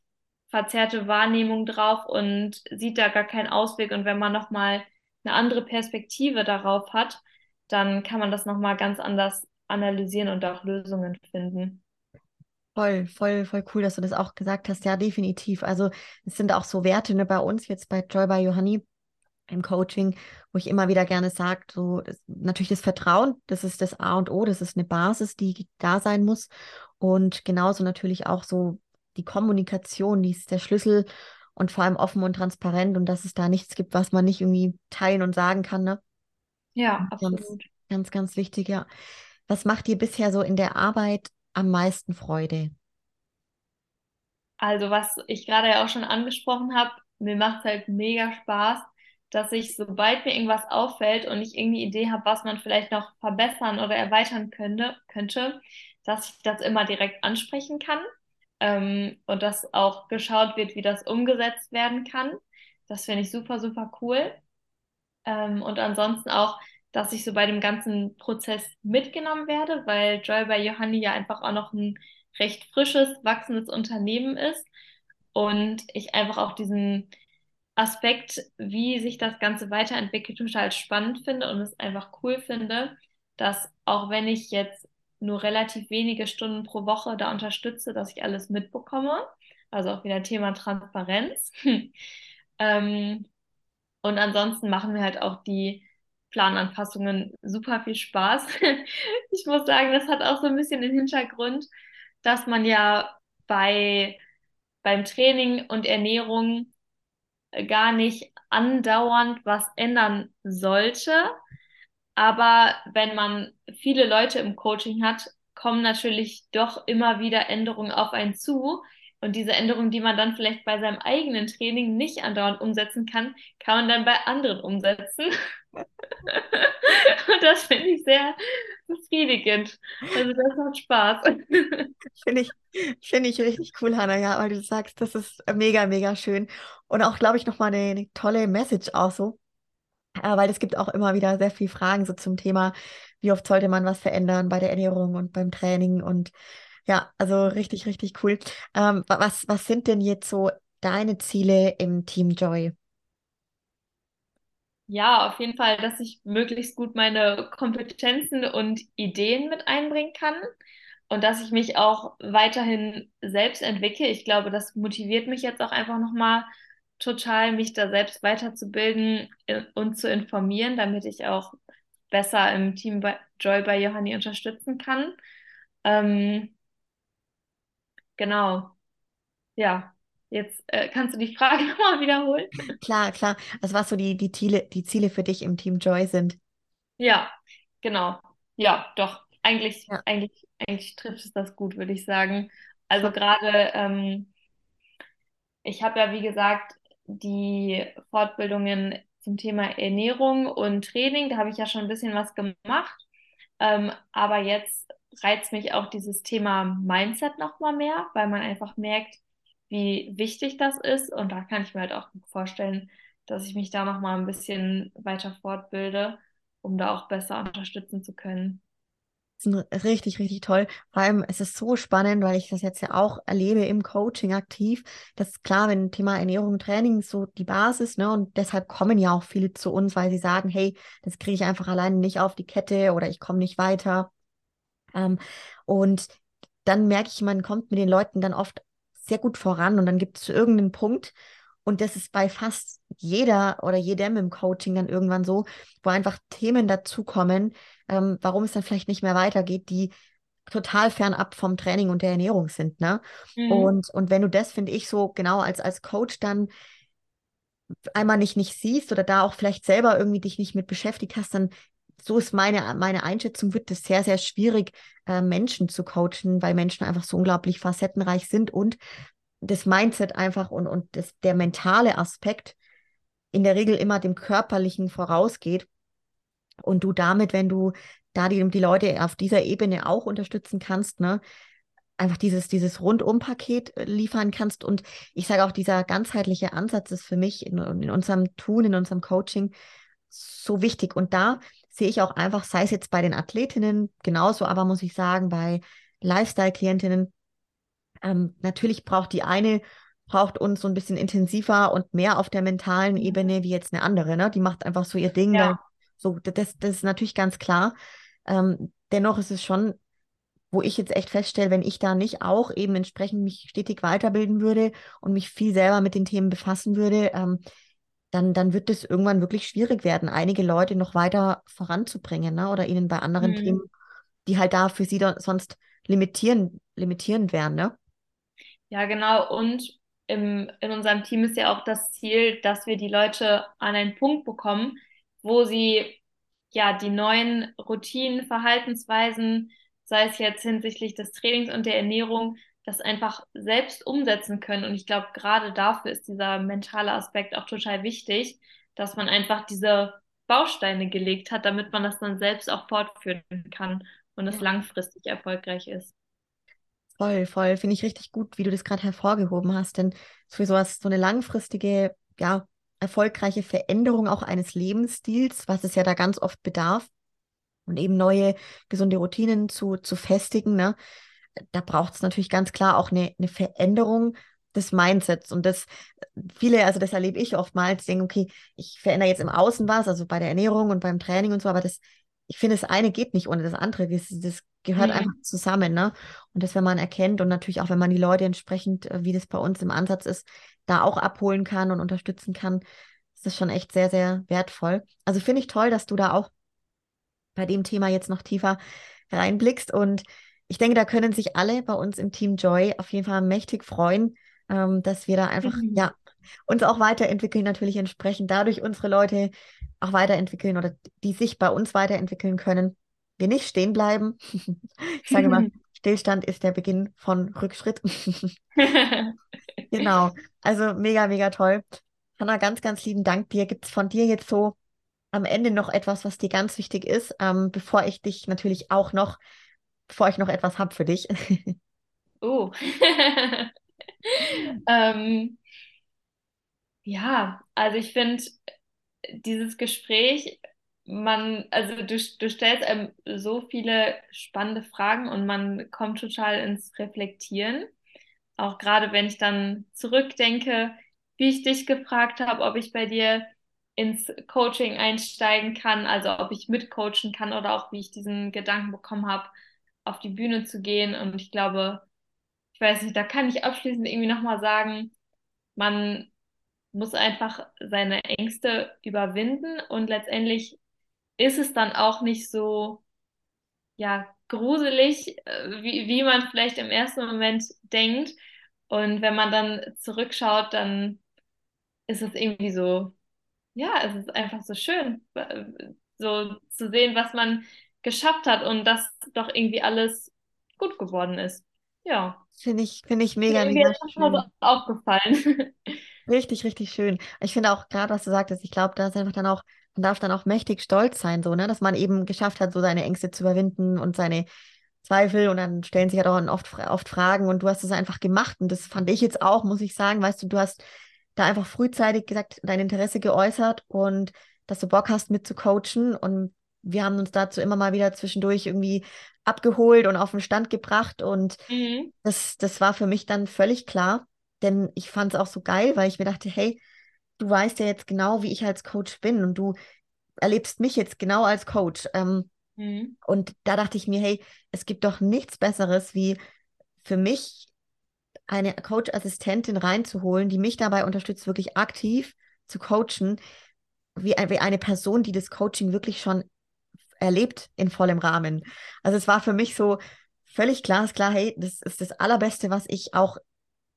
verzerrte Wahrnehmung drauf und sieht da gar keinen Ausweg. Und wenn man nochmal eine andere Perspektive darauf hat, dann kann man das nochmal ganz anders analysieren und auch Lösungen finden. Voll, voll, voll cool, dass du das auch gesagt hast. Ja, definitiv. Also es sind auch so Werte ne, bei uns jetzt bei Joy by Johanni im Coaching, wo ich immer wieder gerne sage, so das, natürlich das Vertrauen, das ist das A und O, das ist eine Basis, die da sein muss. Und genauso natürlich auch so die Kommunikation, die ist der Schlüssel und vor allem offen und transparent und dass es da nichts gibt, was man nicht irgendwie teilen und sagen kann. Ne? Ja, absolut. Ganz, ganz, ganz wichtig, ja. Was macht dir bisher so in der Arbeit am meisten Freude? Also, was ich gerade ja auch schon angesprochen habe, mir macht es halt mega Spaß, dass ich, sobald mir irgendwas auffällt und ich irgendeine Idee habe, was man vielleicht noch verbessern oder erweitern könnte, könnte dass ich das immer direkt ansprechen kann ähm, und dass auch geschaut wird, wie das umgesetzt werden kann. Das finde ich super, super cool. Ähm, und ansonsten auch, dass ich so bei dem ganzen Prozess mitgenommen werde, weil Joy bei Johanni ja einfach auch noch ein recht frisches, wachsendes Unternehmen ist und ich einfach auch diesen Aspekt, wie sich das Ganze weiterentwickelt, total spannend finde und es einfach cool finde, dass auch wenn ich jetzt nur relativ wenige Stunden pro Woche da unterstütze, dass ich alles mitbekomme. Also auch wieder Thema Transparenz. ähm, und ansonsten machen wir halt auch die Plananpassungen super viel Spaß. ich muss sagen, das hat auch so ein bisschen den Hintergrund, dass man ja bei, beim Training und Ernährung gar nicht andauernd was ändern sollte. Aber wenn man viele Leute im Coaching hat, kommen natürlich doch immer wieder Änderungen auf einen zu, Und diese Änderungen, die man dann vielleicht bei seinem eigenen Training nicht andauernd umsetzen kann, kann man dann bei anderen umsetzen. Und das finde ich sehr befriedigend. Also das macht Spaß. Finde ich, finde ich richtig cool, Hanna, ja, weil du sagst, das ist mega, mega schön. Und auch, glaube ich, nochmal eine, eine tolle Message auch so. Äh, weil es gibt auch immer wieder sehr viele Fragen so zum Thema, wie oft sollte man was verändern bei der Ernährung und beim Training und ja, also richtig, richtig cool. Ähm, was, was sind denn jetzt so deine Ziele im Team Joy? Ja, auf jeden Fall, dass ich möglichst gut meine Kompetenzen und Ideen mit einbringen kann und dass ich mich auch weiterhin selbst entwickle. Ich glaube, das motiviert mich jetzt auch einfach nochmal total, mich da selbst weiterzubilden äh, und zu informieren, damit ich auch besser im Team Joy bei Johanni unterstützen kann. Ähm, Genau. Ja. Jetzt äh, kannst du die Frage nochmal wiederholen. Klar, klar. Also was so die, die Ziele, die Ziele für dich im Team Joy sind. Ja, genau. Ja, doch. Eigentlich, ja. eigentlich, eigentlich trifft es das gut, würde ich sagen. Also gerade, ähm, ich habe ja, wie gesagt, die Fortbildungen zum Thema Ernährung und Training, da habe ich ja schon ein bisschen was gemacht. Ähm, aber jetzt reizt mich auch dieses Thema Mindset nochmal mehr, weil man einfach merkt, wie wichtig das ist. Und da kann ich mir halt auch vorstellen, dass ich mich da nochmal ein bisschen weiter fortbilde, um da auch besser unterstützen zu können. Richtig, richtig toll. Vor allem, es ist so spannend, weil ich das jetzt ja auch erlebe im Coaching aktiv. Das ist klar, wenn Thema Ernährung Training so die Basis, ne? Und deshalb kommen ja auch viele zu uns, weil sie sagen, hey, das kriege ich einfach alleine nicht auf die Kette oder ich komme nicht weiter. Ähm, und dann merke ich, man kommt mit den Leuten dann oft sehr gut voran und dann gibt es irgendeinen Punkt, und das ist bei fast jeder oder jedem im Coaching dann irgendwann so, wo einfach Themen dazukommen, ähm, warum es dann vielleicht nicht mehr weitergeht, die total fernab vom Training und der Ernährung sind. Ne? Mhm. Und, und wenn du das, finde ich, so genau als, als Coach dann einmal nicht, nicht siehst oder da auch vielleicht selber irgendwie dich nicht mit beschäftigt hast, dann so ist meine, meine Einschätzung, wird es sehr, sehr schwierig, äh, Menschen zu coachen, weil Menschen einfach so unglaublich facettenreich sind und das Mindset einfach und, und das, der mentale Aspekt in der Regel immer dem körperlichen vorausgeht. Und du damit, wenn du da die, die Leute auf dieser Ebene auch unterstützen kannst, ne, einfach dieses, dieses Rundum-Paket äh, liefern kannst. Und ich sage auch, dieser ganzheitliche Ansatz ist für mich in, in unserem Tun, in unserem Coaching so wichtig. Und da sehe ich auch einfach, sei es jetzt bei den Athletinnen genauso, aber muss ich sagen, bei Lifestyle-Klientinnen, ähm, natürlich braucht die eine, braucht uns so ein bisschen intensiver und mehr auf der mentalen Ebene wie jetzt eine andere, ne? Die macht einfach so ihr Ding. Ja. so, das, das ist natürlich ganz klar. Ähm, dennoch ist es schon, wo ich jetzt echt feststelle, wenn ich da nicht auch eben entsprechend mich stetig weiterbilden würde und mich viel selber mit den Themen befassen würde, ähm, dann, dann wird es irgendwann wirklich schwierig werden, einige Leute noch weiter voranzubringen ne? oder ihnen bei anderen mhm. Themen, die halt da für sie sonst limitieren, limitierend wären. Ne? Ja, genau. Und im, in unserem Team ist ja auch das Ziel, dass wir die Leute an einen Punkt bekommen, wo sie ja die neuen Routinen, Verhaltensweisen, sei es jetzt hinsichtlich des Trainings und der Ernährung, das einfach selbst umsetzen können. Und ich glaube, gerade dafür ist dieser mentale Aspekt auch total wichtig, dass man einfach diese Bausteine gelegt hat, damit man das dann selbst auch fortführen kann und es ja. langfristig erfolgreich ist. Voll, voll. Finde ich richtig gut, wie du das gerade hervorgehoben hast. Denn für sowas, so eine langfristige, ja, erfolgreiche Veränderung auch eines Lebensstils, was es ja da ganz oft bedarf, und eben neue gesunde Routinen zu, zu festigen, ne? Da braucht es natürlich ganz klar auch eine, eine Veränderung des Mindsets. Und das viele, also das erlebe ich oftmals, denken, okay, ich verändere jetzt im Außen was, also bei der Ernährung und beim Training und so, aber das, ich finde, das eine geht nicht ohne das andere. Das, das gehört mhm. einfach zusammen, ne? Und das, wenn man erkennt und natürlich auch, wenn man die Leute entsprechend, äh, wie das bei uns im Ansatz ist, da auch abholen kann und unterstützen kann, ist das schon echt sehr, sehr wertvoll. Also finde ich toll, dass du da auch bei dem Thema jetzt noch tiefer reinblickst und ich denke, da können sich alle bei uns im Team Joy auf jeden Fall mächtig freuen, ähm, dass wir da einfach, mhm. ja, uns auch weiterentwickeln, natürlich entsprechend dadurch unsere Leute auch weiterentwickeln oder die sich bei uns weiterentwickeln können. Wir nicht stehen bleiben. ich sage mal, Stillstand ist der Beginn von Rückschritt. genau. Also mega, mega toll. Hanna, ganz, ganz lieben Dank dir. Gibt es von dir jetzt so am Ende noch etwas, was dir ganz wichtig ist, ähm, bevor ich dich natürlich auch noch, bevor ich noch etwas habe für dich? oh. ähm, ja, also ich finde, dieses Gespräch, man, also du, du stellst einem so viele spannende Fragen und man kommt total ins Reflektieren. Auch gerade wenn ich dann zurückdenke, wie ich dich gefragt habe, ob ich bei dir ins Coaching einsteigen kann, also ob ich mitcoachen kann oder auch wie ich diesen Gedanken bekommen habe, auf die Bühne zu gehen. Und ich glaube, ich weiß nicht, da kann ich abschließend irgendwie nochmal sagen, man muss einfach seine Ängste überwinden und letztendlich ist es dann auch nicht so, ja, gruselig, äh, wie, wie man vielleicht im ersten Moment denkt. Und wenn man dann zurückschaut, dann ist es irgendwie so, ja, es ist einfach so schön, äh, so zu sehen, was man geschafft hat und dass doch irgendwie alles gut geworden ist. Ja. Finde ich, finde ich mega, mega Mir ist schön. So aufgefallen. Richtig, richtig schön. Ich finde auch gerade, was du sagtest, ich glaube, da ist einfach dann auch, man darf dann auch mächtig stolz sein, so, ne, dass man eben geschafft hat, so seine Ängste zu überwinden und seine Zweifel und dann stellen sich ja halt auch oft, oft Fragen und du hast es einfach gemacht und das fand ich jetzt auch, muss ich sagen, weißt du, du hast da einfach frühzeitig gesagt, dein Interesse geäußert und dass du Bock hast mitzucoachen und wir haben uns dazu immer mal wieder zwischendurch irgendwie abgeholt und auf den Stand gebracht und mhm. das, das war für mich dann völlig klar, denn ich fand es auch so geil, weil ich mir dachte, hey, du weißt ja jetzt genau, wie ich als Coach bin und du erlebst mich jetzt genau als Coach. Ähm, mhm. Und da dachte ich mir, hey, es gibt doch nichts Besseres, wie für mich eine Coach-Assistentin reinzuholen, die mich dabei unterstützt, wirklich aktiv zu coachen, wie, wie eine Person, die das Coaching wirklich schon erlebt in vollem Rahmen. Also es war für mich so völlig klar, ist klar, hey, das ist das Allerbeste, was ich auch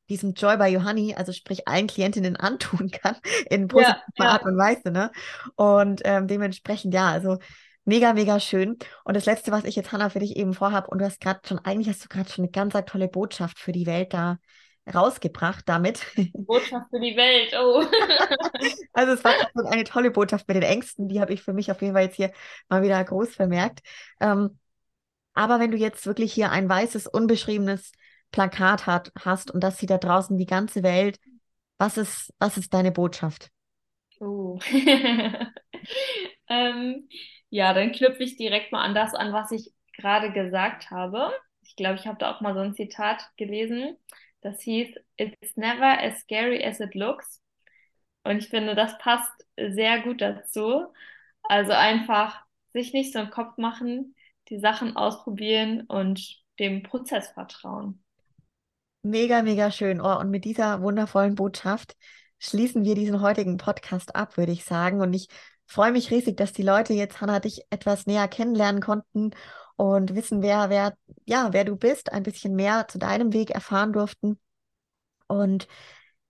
diesem Joy by Johanni, also sprich allen Klientinnen antun kann, in positiver ja, ja. Art und Weise. Ne? Und ähm, dementsprechend, ja, also mega, mega schön. Und das Letzte, was ich jetzt, Hanna, für dich eben vorhabe, und du hast gerade schon, eigentlich hast du gerade schon eine ganz tolle Botschaft für die Welt da rausgebracht damit. Botschaft für die Welt, oh. also es war schon eine tolle Botschaft mit den Ängsten, die habe ich für mich auf jeden Fall jetzt hier mal wieder groß vermerkt. Ähm, aber wenn du jetzt wirklich hier ein weißes, unbeschriebenes Plakat hat, hast und das sieht da draußen die ganze Welt. Was ist, was ist deine Botschaft? Oh. ähm, ja, dann knüpfe ich direkt mal an das an, was ich gerade gesagt habe. Ich glaube, ich habe da auch mal so ein Zitat gelesen. Das hieß, It's never as scary as it looks. Und ich finde, das passt sehr gut dazu. Also einfach sich nicht so einen Kopf machen, die Sachen ausprobieren und dem Prozess vertrauen. Mega, mega schön. Oh, und mit dieser wundervollen Botschaft schließen wir diesen heutigen Podcast ab, würde ich sagen. Und ich freue mich riesig, dass die Leute jetzt, Hanna, dich etwas näher kennenlernen konnten und wissen, wer, wer, ja, wer du bist, ein bisschen mehr zu deinem Weg erfahren durften. Und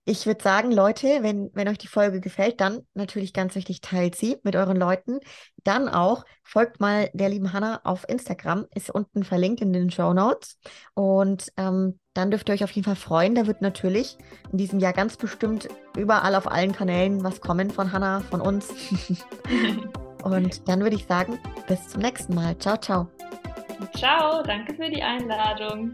ich würde sagen, Leute, wenn, wenn euch die Folge gefällt, dann natürlich ganz wichtig, teilt sie mit euren Leuten. Dann auch folgt mal der lieben Hanna auf Instagram, ist unten verlinkt in den Show Notes. Und ähm, dann dürft ihr euch auf jeden Fall freuen. Da wird natürlich in diesem Jahr ganz bestimmt überall auf allen Kanälen was kommen von Hanna, von uns. Und dann würde ich sagen, bis zum nächsten Mal. Ciao, ciao. Ciao, danke für die Einladung.